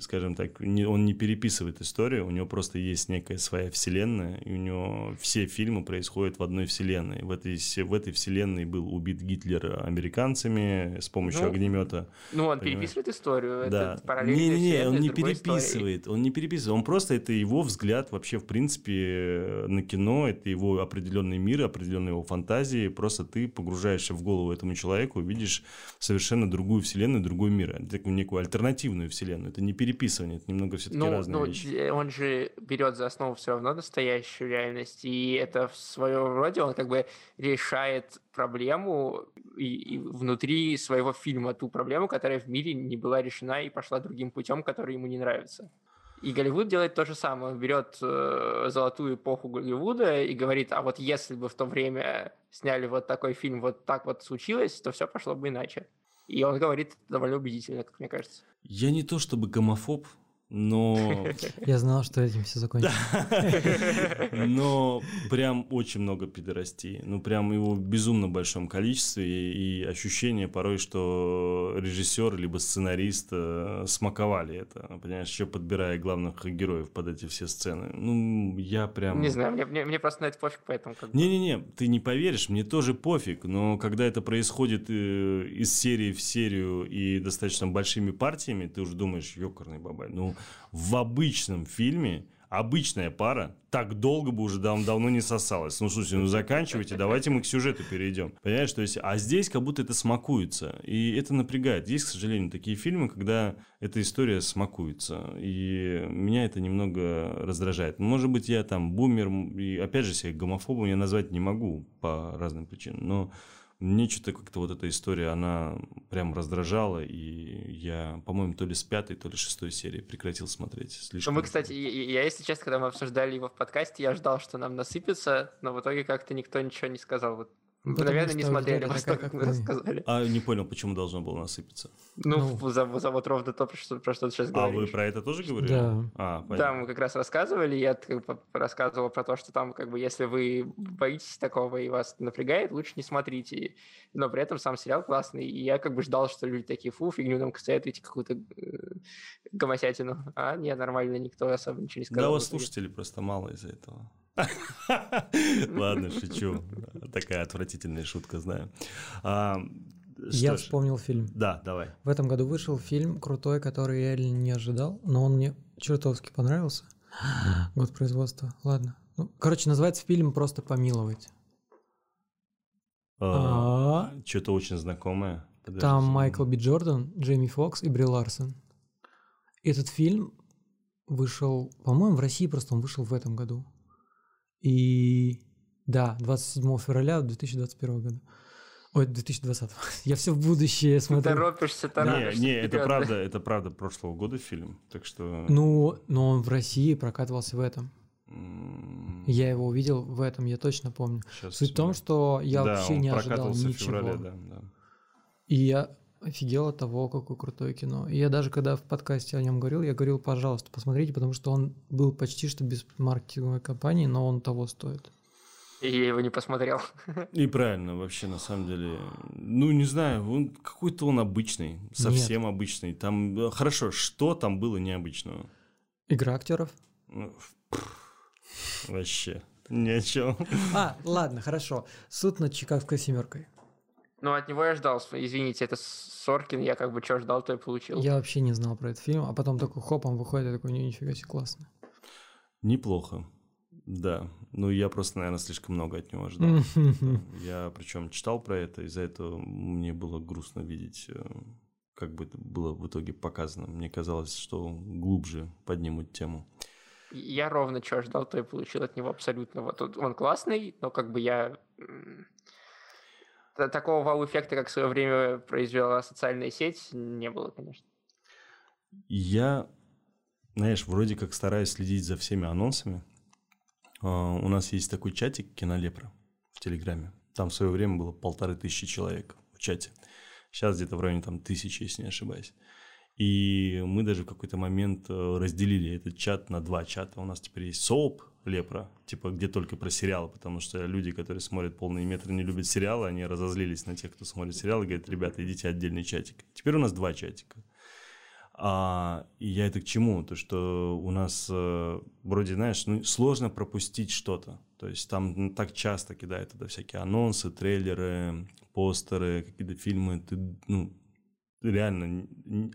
скажем так, не, он не переписывает историю, у него просто есть некая своя вселенная, и у него все фильмы происходят в одной вселенной. В этой, в этой вселенной был убит Гитлер американцами с помощью ну, огнемета. Ну, он понимаешь? переписывает историю. Да. Не-не-не, он не переписывает, истории. он не переписывает, он просто, это его взгляд вообще, в принципе, на кино, это его определенный мир, определенные его фантазии, просто ты погружаешься в голову этому человеку, видишь совершенно другую вселенную, другой мир, такую некую альтернативную вселенную. Это не переписывание, это немного все-таки ну, разные ну, вещи. Он же берет за основу все равно настоящую реальность, и это в своем роде он как бы решает проблему и, и внутри своего фильма, ту проблему, которая в мире не была решена и пошла другим путем, который ему не нравится. И Голливуд делает то же самое. Берет э, золотую эпоху Голливуда и говорит, а вот если бы в то время сняли вот такой фильм, вот так вот случилось, то все пошло бы иначе. И он говорит довольно убедительно, как мне кажется. Я не то чтобы гомофоб, но... Я знал, что этим все закончится. Но прям очень много пидорастей. Ну, прям его в безумно большом количестве. И, ощущение порой, что режиссер либо сценарист э, смаковали это. Понимаешь, еще подбирая главных героев под эти все сцены. Ну, я прям... Не знаю, мне, мне, мне просто на это пофиг, поэтому... Не-не-не, ты не поверишь, мне тоже пофиг. Но когда это происходит э, из серии в серию и достаточно большими партиями, ты уже думаешь, ёкарный бабай, ну в обычном фильме обычная пара так долго бы уже дав давно не сосалась. Ну, слушайте, ну заканчивайте, давайте мы к сюжету перейдем. Понимаешь, то есть, а здесь как будто это смакуется. И это напрягает. Есть, к сожалению, такие фильмы, когда эта история смакуется. И меня это немного раздражает. Может быть, я там бумер, и опять же, себя гомофобом я назвать не могу по разным причинам. Но мне что-то как-то вот эта история, она прям раздражала, и я, по-моему, то ли с пятой, то ли шестой серии прекратил смотреть. Слишком... Мы, кстати, я, я, если честно, когда мы обсуждали его в подкасте, я ждал, что нам насыпется, но в итоге как-то никто ничего не сказал. Вот вы, Потому наверное, не смотрели просто, как мы рассказали. А не понял, почему должно было насыпаться. Ну, ну. За, за вот ровно то, что, про что ты сейчас говоришь. А вы про это тоже говорили? Да. А, понятно. да, мы как раз рассказывали, я как бы рассказывал про то, что там, как бы, если вы боитесь такого и вас напрягает, лучше не смотрите. Но при этом сам сериал классный, и я как бы ждал, что люди такие, фу, фигню нам советуете какую-то э, гомосятину. А нет, нормально, никто особо ничего не сказал. Да, у вас слушателей просто мало из-за этого. Ладно, шучу. Такая отвратительная шутка, знаю. А, я ж? вспомнил фильм. Да, давай. В этом году вышел фильм крутой, который я не ожидал, но он мне чертовски понравился. Год производства. Ладно. Ну, короче, называется фильм «Просто помиловать». А, а... Что-то очень знакомое. Подождите. Там Майкл Би Джордан, Джейми Фокс и Бри Ларсон. Этот фильм вышел, по-моему, в России просто он вышел в этом году. И да, 27 февраля 2021 года. Ой, 2020. Я все в будущее смотрю. Торопишься, торопишься. Не, не, это правда, это правда прошлого года фильм, так что... Ну, но он в России прокатывался в этом. Я его увидел в этом, я точно помню. Сейчас Суть в том, что я да, вообще не ожидал ничего. В феврале, да, да. И я офигел от того, какое крутое кино. И я даже когда в подкасте о нем говорил, я говорил, пожалуйста, посмотрите, потому что он был почти что без маркетинговой кампании, но он того стоит. И я его не посмотрел. И правильно, вообще, на самом деле. Ну, не знаю, он какой-то он обычный, совсем Нет. обычный. Там, э, хорошо, что там было необычного? Игра актеров. Ну, вообще, ни о чем. А, ладно, хорошо. Суд над Чикагской семеркой. Ну, от него я ждал. Извините, это Соркин, я как бы что ждал, то и получил. Я вообще не знал про этот фильм, а потом такой хоп, он выходит, я такой, нифига себе, классно. Неплохо. Да, ну я просто, наверное, слишком много от него ждал. я причем читал про это, из-за этого мне было грустно видеть, э, как бы это было в итоге показано. Мне казалось, что глубже поднимут тему. Я ровно что ждал, то и получил от него абсолютно. Вот он классный, но как бы я такого вау-эффекта, как в свое время произвела социальная сеть, не было, конечно. Я, знаешь, вроде как стараюсь следить за всеми анонсами, а, у нас есть такой чатик Кинолепра в Телеграме. Там в свое время было полторы тысячи человек в чате. Сейчас где-то в районе там тысячи, если не ошибаюсь. И мы даже в какой-то момент э, разделили этот чат на два чата. У нас теперь есть СОП, Лепра, типа где только про сериалы, потому что люди, которые смотрят полные метры, не любят сериалы, они разозлились на тех, кто смотрит сериалы, говорят, ребята, идите отдельный чатик. Теперь у нас два чатика. А, и я это к чему? То, что у нас э, вроде, знаешь, ну, сложно пропустить что-то. То есть там так часто кидают туда всякие анонсы, трейлеры, постеры, какие-то фильмы. Ты, ну, реально,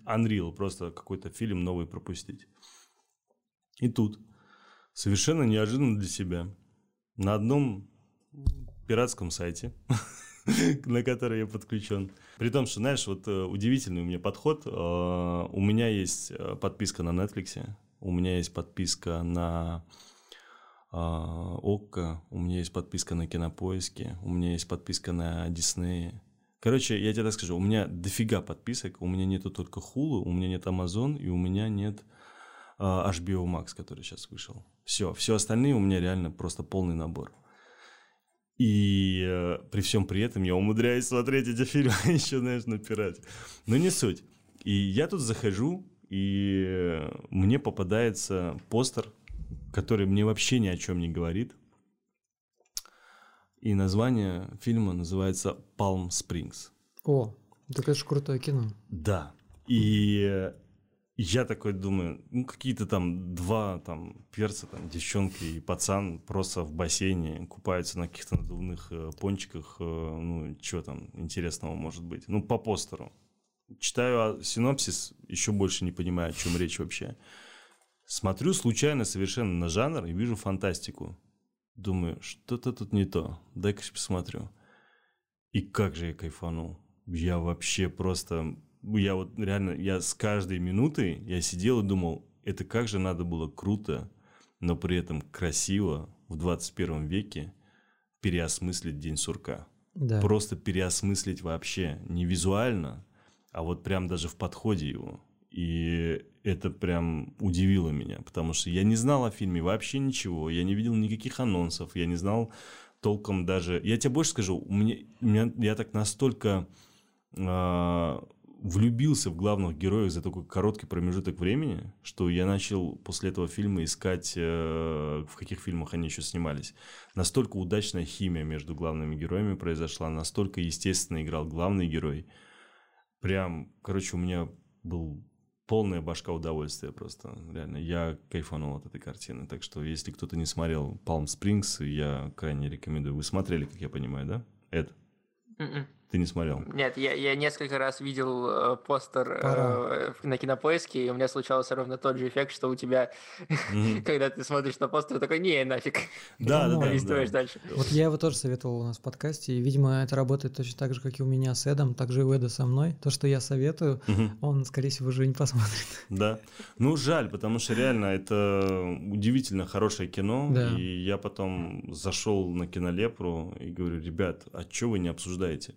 Unreal, просто какой-то фильм новый пропустить. И тут, совершенно неожиданно для себя, на одном пиратском сайте на который я подключен. При том, что, знаешь, вот э, удивительный у меня подход. Э, у меня есть э, подписка на Netflix, у меня есть подписка на ОККО, у меня есть подписка на Кинопоиске, у меня есть подписка на Дисней. Короче, я тебе так скажу, у меня дофига подписок, у меня нету только Hulu, у меня нет Amazon, и у меня нет HBO Max, который сейчас вышел. Все, все остальные у меня реально просто полный набор. И э, при всем при этом я умудряюсь смотреть эти фильмы еще, знаешь, на пирате. Но не суть. И я тут захожу, и э, мне попадается постер, который мне вообще ни о чем не говорит. И название фильма называется Palm Springs. О, так это же крутое кино. Да. И я такой думаю, ну какие-то там два там перца, там девчонка и пацан просто в бассейне купаются на каких-то надувных э, пончиках, э, ну что там интересного может быть, ну по постеру. Читаю синопсис, еще больше не понимаю, о чем речь вообще. Смотрю случайно совершенно на жанр и вижу фантастику. Думаю, что-то тут не то, дай-ка посмотрю. И как же я кайфанул. Я вообще просто я вот реально, я с каждой минутой, я сидел и думал, это как же надо было круто, но при этом красиво в 21 веке переосмыслить День сурка. Да. Просто переосмыслить вообще, не визуально, а вот прям даже в подходе его. И это прям удивило меня, потому что я не знал о фильме вообще ничего, я не видел никаких анонсов, я не знал толком даже... Я тебе больше скажу, у меня, у меня я так настолько э, влюбился в главных героев за такой короткий промежуток времени, что я начал после этого фильма искать, э, в каких фильмах они еще снимались. Настолько удачная химия между главными героями произошла, настолько естественно играл главный герой. Прям, короче, у меня был полная башка удовольствия просто. Реально, я кайфанул от этой картины. Так что, если кто-то не смотрел Palm Springs, я крайне рекомендую. Вы смотрели, как я понимаю, да? Эд? Mm-mm. Ты не смотрел? Нет, я, я несколько раз видел э, постер э, на кинопоиске, и у меня случался ровно тот же эффект, что у тебя, mm-hmm. когда ты смотришь на постер, такой, не, нафиг. Да, да, да. да. дальше. Вот я его тоже советовал у нас в подкасте, и, видимо, это работает точно так же, как и у меня с Эдом, так же и у Эда со мной. То, что я советую, mm-hmm. он, скорее всего, уже не посмотрит. Да. Ну, жаль, потому что реально это удивительно хорошее кино, да. и я потом зашел на кинолепру и говорю, ребят, а что вы не обсуждаете?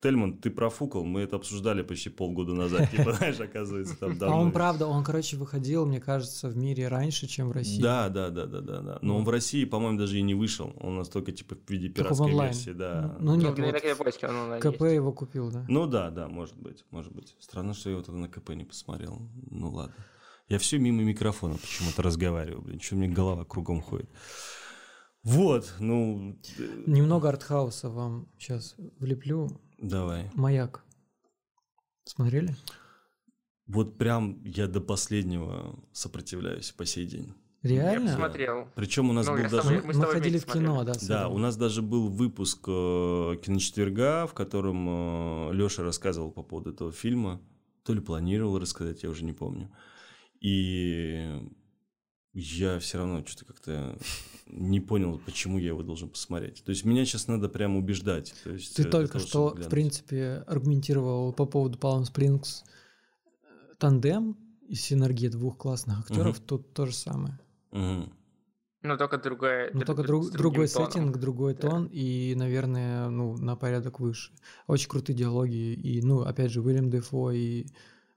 Тельман, ты профукал, мы это обсуждали почти полгода назад, типа, знаешь, оказывается, там давно. А он, правда, он, короче, выходил, мне кажется, в мире раньше, чем в России. Да, да, да, да, да, да. Но он в России, по-моему, даже и не вышел. Он настолько, типа, в виде пиратской версии, да. Ну, нет, ну, вот КП его купил, да. Ну, да, да, может быть, может быть. Странно, что я его тогда на КП не посмотрел. Ну, ладно. Я все мимо микрофона почему-то разговариваю, блин, что мне голова кругом ходит. Вот, ну... Немного артхауса вам сейчас влеплю. Давай. Маяк. Смотрели? Вот прям я до последнего сопротивляюсь по сей день. Реально? Я посмотрел. Причем у нас Ну, был даже... тобой- мы Мы ходили в кино, смотрели. да. Да, у нас даже был выпуск э, киночетверга, в котором Леша рассказывал по поводу этого фильма. То ли планировал рассказать, я уже не помню. И я все равно что-то как-то не понял, почему я его должен посмотреть. То есть меня сейчас надо прям убеждать. То есть, Ты э, только того, что, чтобы в глянуть. принципе, аргументировал по поводу Palm Springs э, тандем и синергия двух классных актеров. Тут то же самое. Мгм. Ну, только другая... Но друг- только друг- другой тоном. сеттинг, другой Да. тон и, наверное, ну, на порядок выше. Очень крутые диалоги. И, ну, опять же, Уильям Дефо и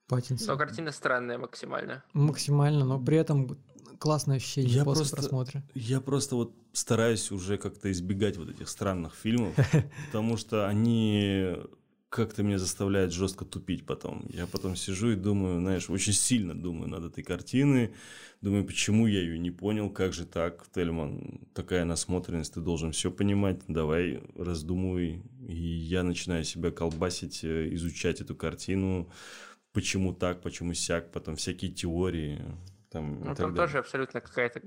Паттинсон. Но картина странная максимально. Максимально, но при этом классное ощущение Я после просто- просмотра. Я просто вот стараюсь уже как-то избегать вот этих странных фильмов, потому что они как-то меня заставляют жестко тупить потом. Я потом сижу и думаю, знаешь, очень сильно думаю над этой картиной, думаю, почему я ее не понял, как же так, Тельман, такая насмотренность, ты должен все понимать, давай раздумывай. И я начинаю себя колбасить, э, изучать эту картину, почему так, почему сяк, потом всякие теории. Там, Ну, там далее. тоже абсолютно какая-то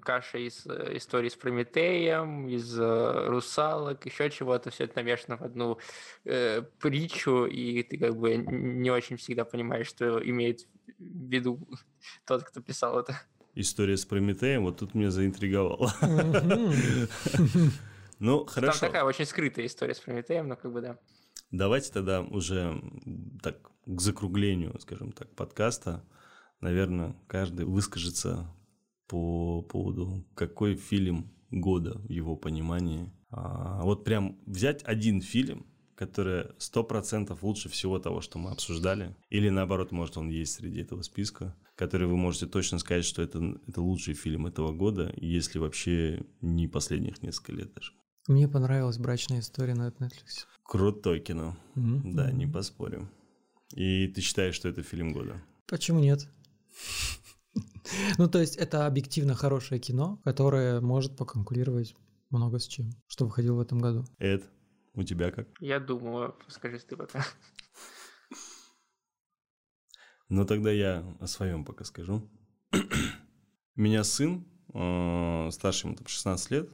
каша из э, истории с Прометеем, из э, русалок, еще чего-то. Все это намешано в одну э, притчу, и ты как бы не очень всегда понимаешь, что имеет в виду тот, кто писал это. История с Прометеем вот тут меня заинтриговала. Мгм. Ну, Там хорошо. такая очень скрытая история с Прометеем, но как бы да. Давайте тогда уже так к закруглению, скажем так, подкаста. Наверное, каждый выскажется по поводу, какой фильм года в его понимании. А, вот прям взять один фильм, который сто процентов лучше всего того, что мы обсуждали, или наоборот, может, он есть среди этого списка, который вы можете точно сказать, что это, это лучший фильм этого года, если вообще не последних несколько лет даже. Мне понравилась брачная история на Netflix. Крутое кино. Мгм. Да, не поспорю. И ты считаешь, что это фильм года? Почему нет? Ну, то есть это объективно хорошее кино, которое может поконкурировать много с чем, что выходило в этом году. Эд, у тебя как? Я думаю, скажи ты пока. Ну, тогда я о своем пока скажу. У меня сын, э, старше ему там 16 лет,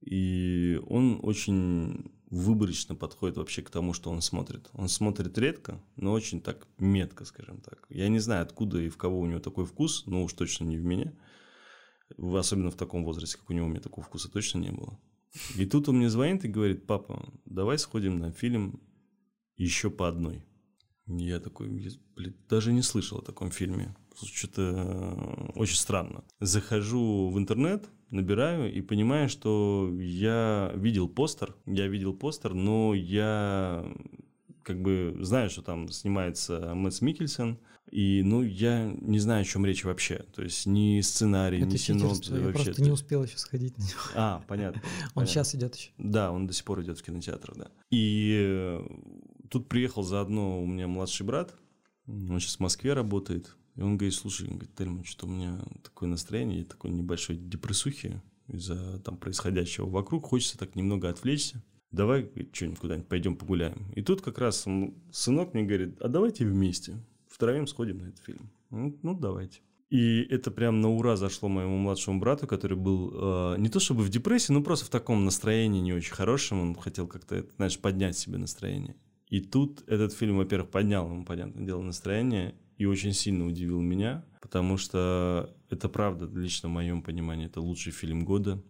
и он очень выборочно подходит вообще к тому, что он смотрит. Он смотрит редко, но очень так метко, скажем так. Я не знаю, откуда и в кого у него такой вкус, но уж точно не в меня. Особенно в таком возрасте, как у него, у меня такого вкуса точно не было. И тут он мне звонит и говорит, папа, давай сходим на фильм еще по одной. Я такой, блин, даже не слышал о таком фильме. Что-то очень странно. Захожу в интернет, набираю и понимаю, что я видел постер. Я видел постер, но я как бы знаю, что там снимается Мэтс Микельсон, и, ну, я не знаю, о чем речь вообще. То есть ни сценарий, ни Это синопсис читерство, я вообще. просто не успел еще сходить на него. А, понятно. Он понятно. сейчас идет еще. Да, он до сих пор идет в кинотеатр, да. И э, тут приехал заодно у меня младший брат, он сейчас в Москве работает, и он говорит, слушай, он говорит, Тельман, что у меня такое настроение, такой небольшой депрессухи из-за там происходящего вокруг, хочется так немного отвлечься. Давай что-нибудь куда-нибудь пойдем погуляем. И тут как раз м, сынок мне говорит, а давайте вместе, втроем сходим на этот фильм. Ну, ну, давайте. И это прям на ура зашло моему младшему брату, который был э, не то чтобы в депрессии, но просто в таком настроении не очень хорошем. Он хотел как-то, знаешь, поднять себе настроение. И тут этот фильм, во-первых, поднял ему, понятное дело, настроение и очень сильно удивил меня, потому что это правда, лично в моем понимании, это лучший фильм года.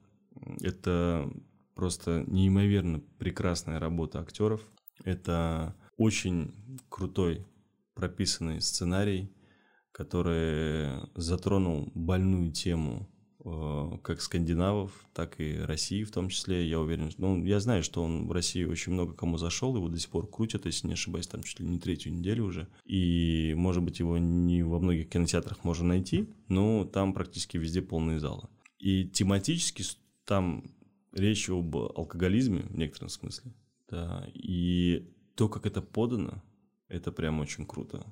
Это просто неимоверно прекрасная работа актеров. Это очень крутой прописанный сценарий, который затронул больную тему как скандинавов, так и России в том числе. Я уверен, ну, я знаю, что он в России очень много кому зашел, его до сих пор крутят, если не ошибаюсь, там чуть ли не третью неделю уже. И, может быть, его не во многих кинотеатрах можно найти, но там практически везде полные залы. И тематически там речь об алкоголизме в некотором смысле. Да, и то, как это подано, это прям очень круто.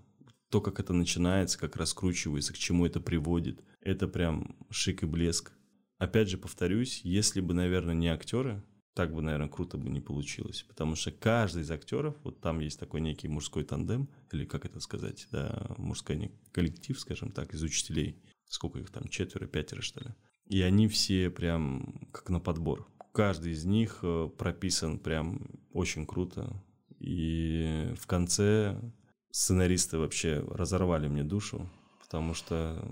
То, как это начинается, как раскручивается, к чему это приводит, это прям шик и блеск. опять же повторюсь, если бы, наверное, не актеры, так бы, наверное, круто бы не получилось. Потому что каждый из актеров, вот там есть такой некий мужской тандем, или как это сказать, да, мужской коллектив, скажем так, из учителей. Сколько их там, четверо, пятеро, что ли. И они все прям как на подбор. Каждый из них э, прописан прям очень круто. И в конце сценаристы вообще разорвали мне душу, потому что...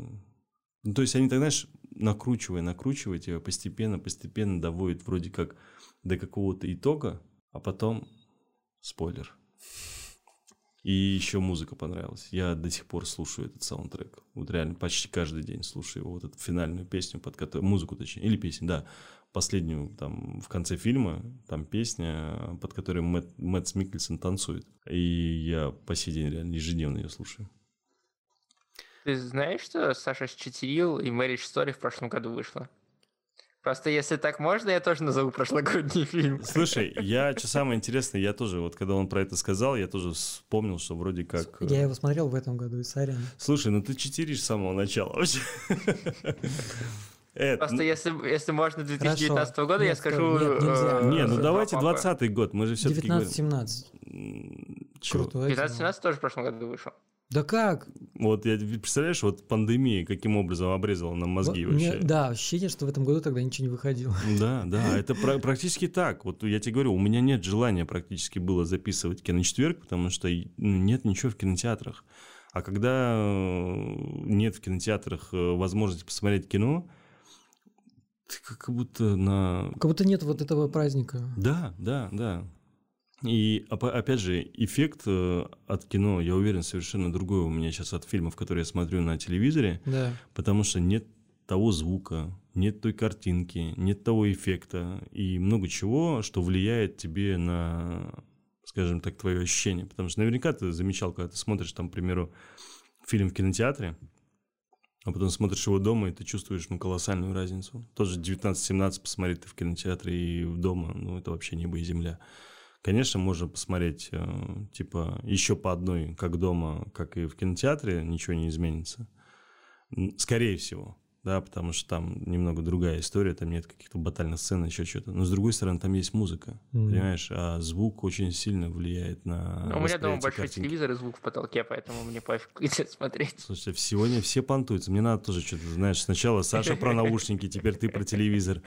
Ну, то есть они так, знаешь, накручивая, накручивая тебя постепенно, постепенно доводят вроде как до какого-то итога, а потом спойлер. И еще музыка понравилась. Я до сих пор слушаю этот саундтрек. Вот реально почти каждый день слушаю его. Вот эту финальную песню, под которую... Музыку, точнее. Или песню, да. Последнюю, там, в конце фильма, там песня, под которой Мэтт, Мэтт Миккельсон танцует. И я по сей день реально ежедневно ее слушаю. Ты знаешь, что Саша Счетерил и Marriage Story в прошлом году вышла? Просто если так можно, я тоже назову прошлогодний фильм. Слушай, я, что самое интересное, я тоже, вот когда он про это сказал, я тоже вспомнил, что вроде как... Я его смотрел в этом году, и сорян. Слушай, ну ты читеришь с самого начала вообще. Это, Просто если, если можно 2019 Хорошо. года, нет, я скажу... Нет, нельзя. Э, не, ну давайте 20 год, мы же все-таки... 19-17. Круто. 19-17 тоже в прошлом году вышел. Да как? Вот я представляешь, вот пандемия каким образом обрезала нам мозги вот, вообще. Мне, да, ощущение, что в этом году тогда ничего не выходило. Да, да, это практически так. Вот я тебе говорю, у меня нет желания практически было записывать киночетверг, потому что ну, нет ничего в кинотеатрах. А когда э, нет в кинотеатрах э, возможности посмотреть кино, ты как будто на... Как будто нет вот этого праздника. Да, да, да. И опять же, эффект э, от кино, я уверен, совершенно другой у меня сейчас от фильмов, которые я смотрю на телевизоре, да. потому что нет того звука, нет той картинки, нет того эффекта и много чего, что влияет тебе на, скажем так, твое ощущение. Потому что наверняка ты замечал, когда ты смотришь, там, к примеру, фильм в кинотеатре, а потом смотришь его дома, и ты чувствуешь, ну, колоссальную разницу. Тоже 19-17 посмотреть ты в кинотеатре и в дома, ну, это вообще небо и земля. Конечно, можно посмотреть, э, типа, еще по одной, как дома, как и в кинотеатре, ничего не изменится. Скорее всего, да, потому что там немного другая история, там нет каких-то батальных сцен, еще что-то. Но с другой стороны, там есть музыка, mm. понимаешь, а звук очень сильно влияет на. Ну, у меня дома большой картинки. телевизор и звук в потолке, поэтому мне пофиг где смотреть. Слушай, сегодня все понтуются. Мне надо тоже что-то, знаешь, сначала Саша про наушники, теперь ты про телевизор.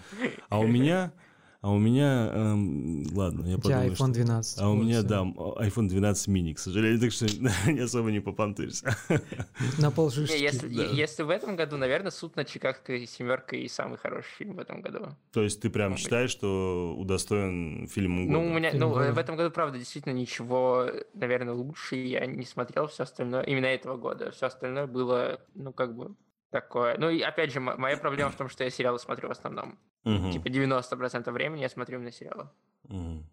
А у меня а у меня, эм, ладно, я подумал, iPhone 12. А у меня, да, iPhone 12 mini, к сожалению, так что не особо не попантуешься. На полшишки. Если, да. если в этом году, наверное, «Суд над Чикагской семеркой» и самый хороший фильм в этом году. То есть ты прям Может считаешь, быть. что удостоен фильм года? Ну, у меня, фильм ну, года. в этом году, правда, действительно ничего, наверное, лучше я не смотрел все остальное, именно этого года. Все остальное было, ну, как бы, такое. Ну и опять же, моя проблема в том, что я сериалы смотрю в основном. Угу. Типа 90% времени я смотрю на сериалы. Угу.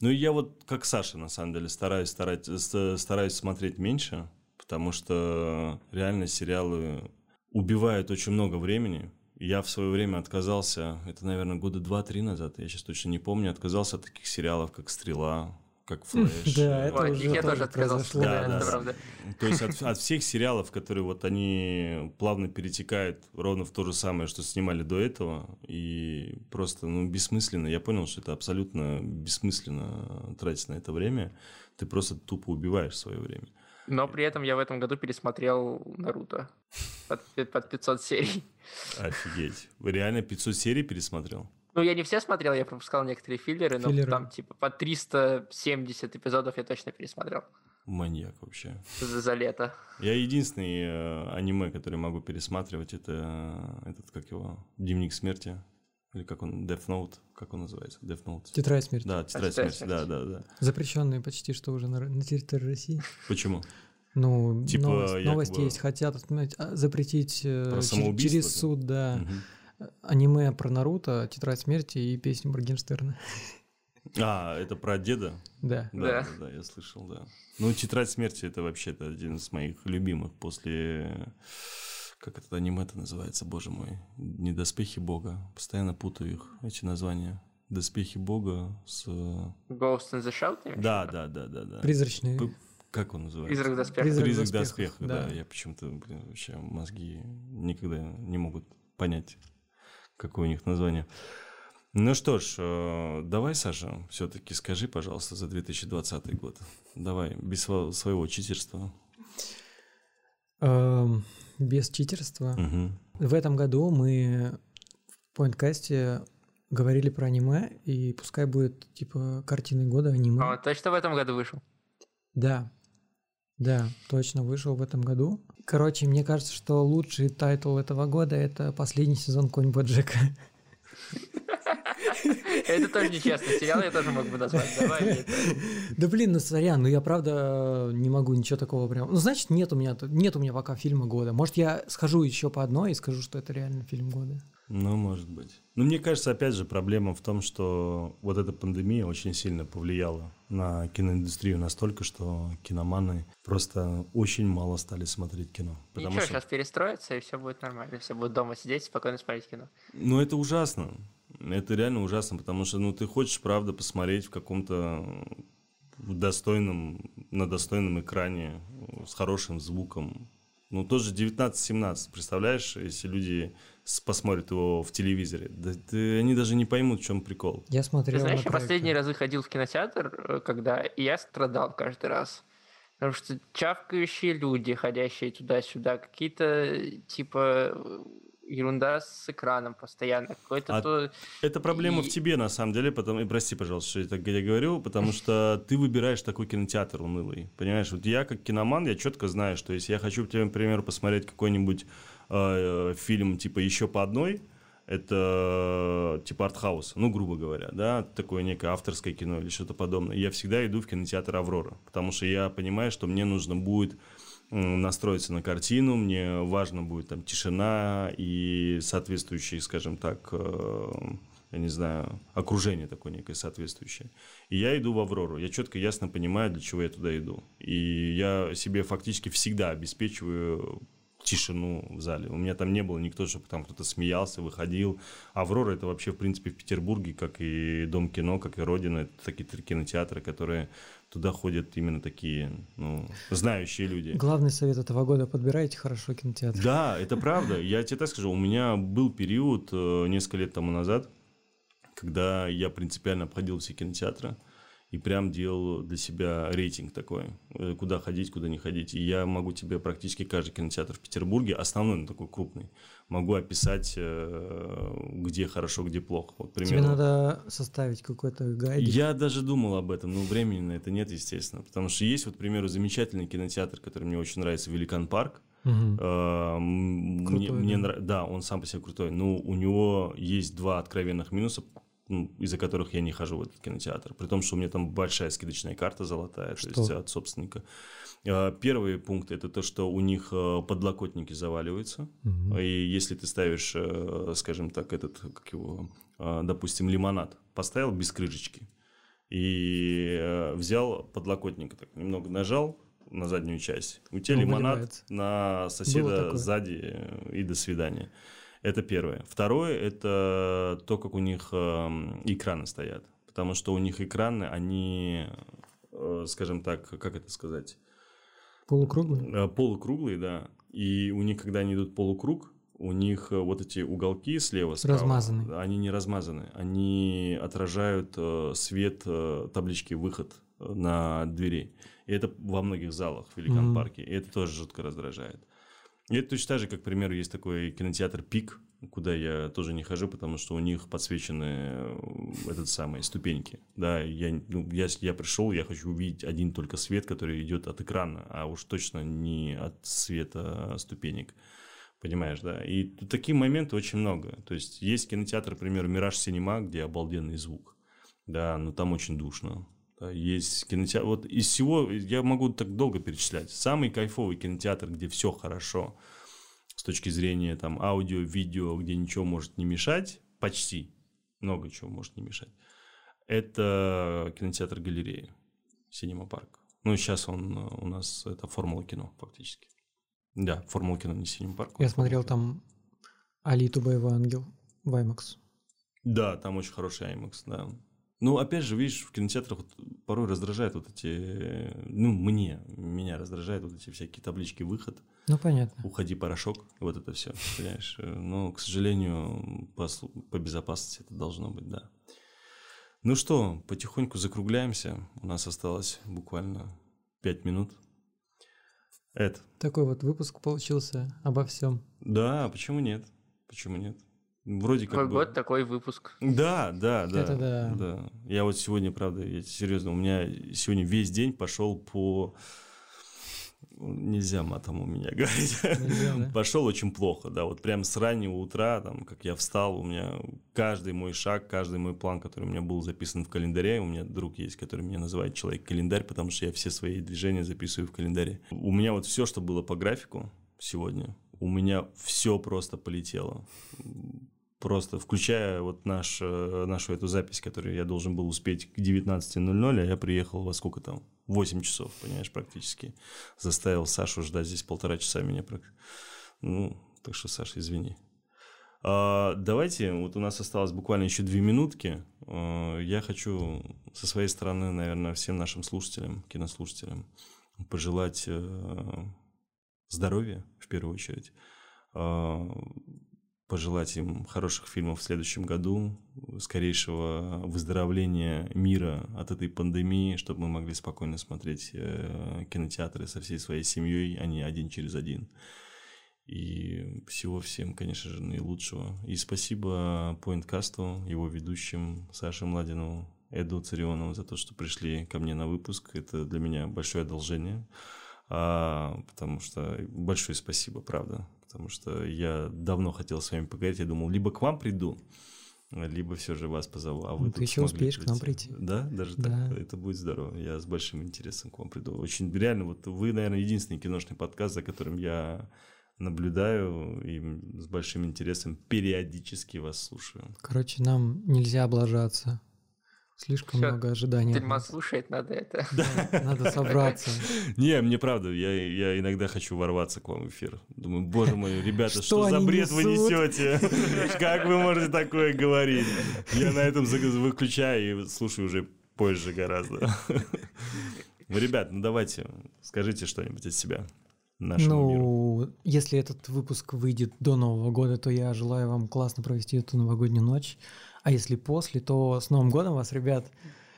Ну я вот как Саша, на самом деле, стараюсь, старать, стараюсь смотреть меньше, потому что реально сериалы убивают очень много времени. Я в свое время отказался, это, наверное, года два-три назад, я сейчас точно не помню, отказался от таких сериалов, как «Стрела», как Флэш. Да, это уже я тоже отказался. Да, да, правда. То есть от, от всех сериалов, которые вот они плавно перетекают ровно в то же самое, что снимали до этого, и просто, ну, бессмысленно. Я понял, что это абсолютно бессмысленно тратить на это время. Ты просто тупо убиваешь свое время. Но при этом я в этом году пересмотрел Наруто под, под 500 серий. Офигеть. Вы реально 500 серий пересмотрел? Ну, я не все смотрел, я пропускал некоторые филлеры, но филлеры. там типа по 370 эпизодов я точно пересмотрел. Маньяк вообще. За, за лето. Я единственный э, аниме, который могу пересматривать, это э, этот, как его, Дневник смерти. Или как он, Death Note, как он называется? Death Note. Тетрадь смерти. Да, тетрадь, а, смерти, да, да, да. Запрещенные почти что уже на, на территории России. Почему? Ну, типа, новость, якобы... новости есть, хотят а, запретить э, через суд, да. Угу аниме про Наруто, Тетрадь смерти и песню Моргенштерна. А, это про деда? Да. Да, да, да, я слышал, да. Ну, Тетрадь смерти это вообще-то один из моих любимых после... Как это аниме-то называется, боже мой? Не Доспехи Бога. Постоянно путаю их, эти названия. Доспехи Бога с... Ghost in the Shell? Да, да, да, да, да. Призрачные. Как он называется? Призрак доспеха. Призрак, Призрак доспеха, да. да. Я почему-то, блин, вообще мозги никогда не могут понять какое у них название. Ну что ж, э, давай, Саша, все-таки скажи, пожалуйста, за 2020 год. Давай, без своего читерства. Эм, без читерства. Угу. В этом году мы в поинткасте говорили про аниме, и пускай будет типа картины года аниме. А, точно в этом году вышел? Да. Да, точно вышел в этом году. Короче, мне кажется, что лучший тайтл этого года это последний сезон Коня БоДжека. Это тоже нечестно. Сериал я тоже мог бы назвать. Давай. Да блин, ну сорян, ну я правда не могу ничего такого прям. Ну значит нет у меня нет у меня пока фильма года. Может я схожу еще по одной и скажу, что это реально фильм года. Ну, может быть. Но мне кажется, опять же, проблема в том, что вот эта пандемия очень сильно повлияла на киноиндустрию настолько, что киноманы просто очень мало стали смотреть кино. Потому Ничего, что... сейчас перестроится, и все будет нормально. Все будут дома сидеть, спокойно смотреть кино. Ну, это ужасно. Это реально ужасно, потому что, ну, ты хочешь, правда, посмотреть в каком-то достойном, на достойном экране с хорошим звуком. Ну, тоже 19-17, представляешь, если люди посмотрят его в телевизоре. Да, да, они даже не поймут, в чем прикол. Я смотрел. Ты знаешь, я последний раз выходил в кинотеатр, э, когда и я страдал каждый раз. Потому что чавкающие люди, ходящие туда-сюда, какие-то типа ерунда с экраном постоянно. Какой-то а то... Это проблема и... в тебе, на самом деле, потому... и прости, пожалуйста, что я так я говорю, потому что ты выбираешь такой кинотеатр унылый. Понимаешь, вот я как киноман, я четко знаю, что если я хочу, например, посмотреть какой-нибудь э, фильм типа «Еще по одной», это типа артхаус, ну, грубо говоря, да, такое некое авторское кино или что-то подобное. Я всегда иду в кинотеатр «Аврора», потому что я понимаю, что мне нужно будет настроиться на картину, мне важно будет там тишина и соответствующие, скажем так, э, я не знаю, окружение такое некое соответствующее. И я иду в Аврору. Я четко, ясно понимаю, для чего я туда иду. И я себе фактически всегда обеспечиваю тишину в зале. У меня там не было никто, чтобы там кто-то смеялся, выходил. Аврора это вообще, в принципе, в Петербурге, как и Дом кино, как и Родина, это такие кинотеатры, которые туда ходят именно такие, ну, знающие люди. Главный совет этого года – подбирайте хорошо кинотеатр. Да, это правда. Я тебе так скажу, у меня был период э, несколько лет тому назад, когда я принципиально обходил все кинотеатры и прям делал для себя рейтинг такой, э, куда ходить, куда не ходить. И я могу тебе практически каждый кинотеатр в Петербурге, основной, такой крупный, могу описать, э, где хорошо, где плохо. Вот, примерно. Тебе надо составить какой-то гайд. Я даже думал об этом, но времени на это нет, естественно. Потому что есть, вот, к примеру, замечательный кинотеатр, который мне очень нравится, Великан Парк. Угу. мне, мне да? Нрав... да, он сам по себе крутой. Но у него есть два откровенных минуса ну, из-за которых я не хожу в этот кинотеатр. При том, что у меня там большая скидочная карта золотая, что? то есть от собственника. А, первый пункт это то, что у них э, подлокотники заваливаются. Угу. И если ты ставишь, э, скажем так, этот, как его, э, допустим, лимонад, поставил без крышечки и взял подлокотник, так немного нажал, на заднюю часть. У тебя ну, лимонад выливается. на соседа сзади и до свидания. Это первое. Второе – это то, как у них эм, экраны стоят. Потому что у них экраны, они, э, скажем так, как это сказать? Полукруглые? Э, полукруглые, да. И у них, когда они идут полукруг, у них э, вот эти уголки слева, справа, размазаны. они не размазаны. Они отражают свет таблички «Выход» на двери. И это во многих залах в Великан парке. И это тоже жутко раздражает. И это точно так же, как, к примеру, есть такой кинотеатр «Пик», куда я тоже не хожу, потому что у них подсвечены э, этот самый ступеньки. Да, я, ну, я, я пришел, я хочу увидеть один только свет, который идет от экрана, а уж точно не от света ступенек. Понимаешь, да? И такие моменты очень много. То есть есть кинотеатр, например, «Мираж Синема», где обалденный звук. Да, но там очень душно. Да, есть кинотеатр. Вот из всего, я могу так долго перечислять. Самый кайфовый кинотеатр, где все хорошо с точки зрения там аудио, видео, где ничего может не мешать, почти, много чего может не мешать. Это кинотеатр галереи, Синема Парк. Ну, сейчас он у нас, это Формула кино, фактически. Да, Формула кино, не Синема Парк. Я смотрел там Алиту Боевой ангел в IMAX. Да, там очень хороший IMAX, да. Ну, опять же, видишь, в кинотеатрах вот порой раздражает вот эти... Ну, мне, меня раздражает вот эти всякие таблички «выход», Ну, понятно. «уходи, порошок», вот это все, понимаешь? Но, к сожалению, по, по безопасности это должно быть, да. Ну что, потихоньку закругляемся. У нас осталось буквально пять минут. Эд, Такой вот выпуск получился обо всем. да, почему нет? Почему нет? Вроде как Какой бы... год, такой выпуск. Да, да, да. Это да. Я вот сегодня, правда, я серьезно, у меня сегодня весь день пошел по... Нельзя матом у меня говорить. Нельзя, да? Пошел очень плохо, да, вот прям с раннего утра, там, как я встал, у меня каждый мой шаг, каждый мой план, который у меня был записан в календаре, у меня друг есть, который меня называет человек-календарь, потому что я все свои движения записываю в календаре. У меня вот все, что было по графику сегодня, у меня все просто полетело. Просто включая вот наш, э, нашу эту запись, которую я должен был успеть к 19.00, а я приехал во сколько там? 8 часов, понимаешь, практически. Заставил Сашу ждать здесь полтора часа меня. Ну, так что, Саша, извини. А, давайте, вот у нас осталось буквально еще две минутки. А, я хочу со своей стороны, наверное, всем нашим слушателям, кинослушателям пожелать э, здоровья, в первую очередь, а, пожелать им хороших фильмов в следующем году, скорейшего выздоровления мира от этой пандемии, чтобы мы могли спокойно смотреть э, кинотеатры со всей своей семьей, а не один через один. И всего всем, конечно же, наилучшего. И спасибо Поинткасту, его ведущим Саше Младинову, Эду Царионову за то, что пришли ко мне на выпуск. Это для меня большое одолжение. А, потому что большое спасибо, правда. Потому что я давно хотел с вами поговорить. Я думал, либо к вам приду, либо все же вас позову. А вы Ну, ты еще успеешь к нам прийти. Да, даже Да. так. Это будет здорово. Я с большим интересом к вам приду. Очень реально, вот вы, наверное, единственный киношный подкаст, за которым я наблюдаю и с большим интересом периодически вас слушаю. Короче, нам нельзя облажаться. Слишком Всё, много ожиданий. нас. слушает, надо это. Да, Надо собраться. Не, мне правда, я, я иногда хочу ворваться к вам в эфир. Думаю, боже мой, ребята, что, Что за бред вы несете? Как вы можете такое говорить? Я на этом выключаю и слушаю уже позже гораздо. Ну, Ребят, ну давайте, скажите что-нибудь от себя нашему миру. Ну, если этот выпуск выйдет до Нового года, то я желаю вам классно провести эту новогоднюю ночь. А если после, то с Новым годом вас, ребят.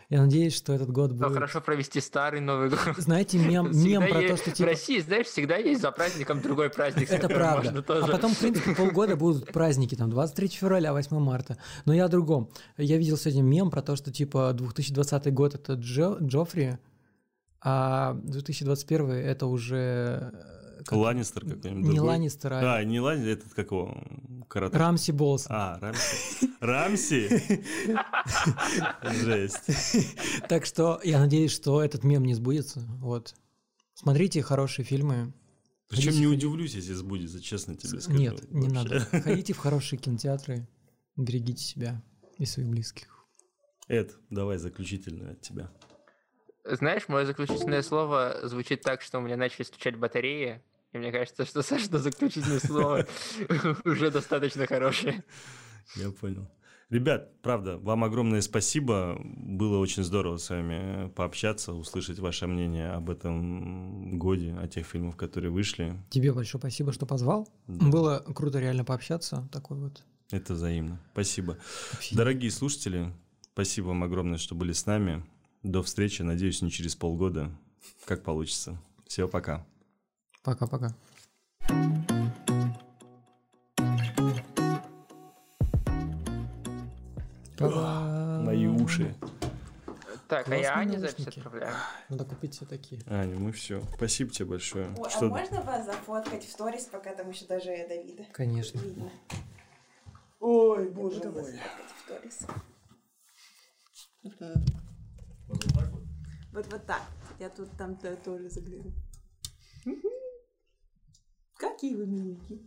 Я надеюсь, что этот год Но будет... хорошо провести старый Новый год. Знаете, мем, Всегда мем про е- то, что В типа... России, знаешь, всегда есть за праздником другой праздник. Это правда. можно А тоже- потом, в принципе, полгода будут праздники, там, 23 февраля, 8 марта. Но я о другом. Я видел сегодня мем про то, что, типа, 2020 год — это Джо- Джоффри, а 2021 — это уже... как- Ланнистер какой-нибудь Не другой? Ланнистер, а А, не Ланнистер, этот какого? Карате. Рамси Болс. А, Рамси. Рамси? Жесть. Так что я надеюсь, что этот мем не сбудется. Вот. Смотрите хорошие фильмы. Причем не удивлюсь, если сбудется, честно тебе скажу. Нет, не надо. Ходите в хорошие кинотеатры. Берегите себя и своих близких. Эд, давай заключительное от тебя. Знаешь, мое заключительное слово звучит так, что у меня начали стучать батареи. И мне кажется, что Саша, заключительное слово уже достаточно хорошее. Я понял. Ребят, правда, вам огромное спасибо. Было очень здорово с вами пообщаться, услышать ваше мнение об этом годе, о тех фильмах, которые вышли. Тебе большое спасибо, что позвал. Да, Было круто реально пообщаться. Такой вот. Это взаимно. Спасибо. общение. Дорогие слушатели, спасибо вам огромное, что были с нами. До встречи, надеюсь, не через полгода. Как получится. Всего пока. Пока-пока. Мои уши. Так, а я Ане запись отправляю. Надо купить все такие. Аня, мы все. Спасибо тебе большое. Ой, Что- а можно вас зафоткать в сторис, пока там еще даже Давида Конечно. видно? Ой, Я вас фоткать в сторис. Вот вот так. Я тут там то- тоже загляну. Какие вы миленькие.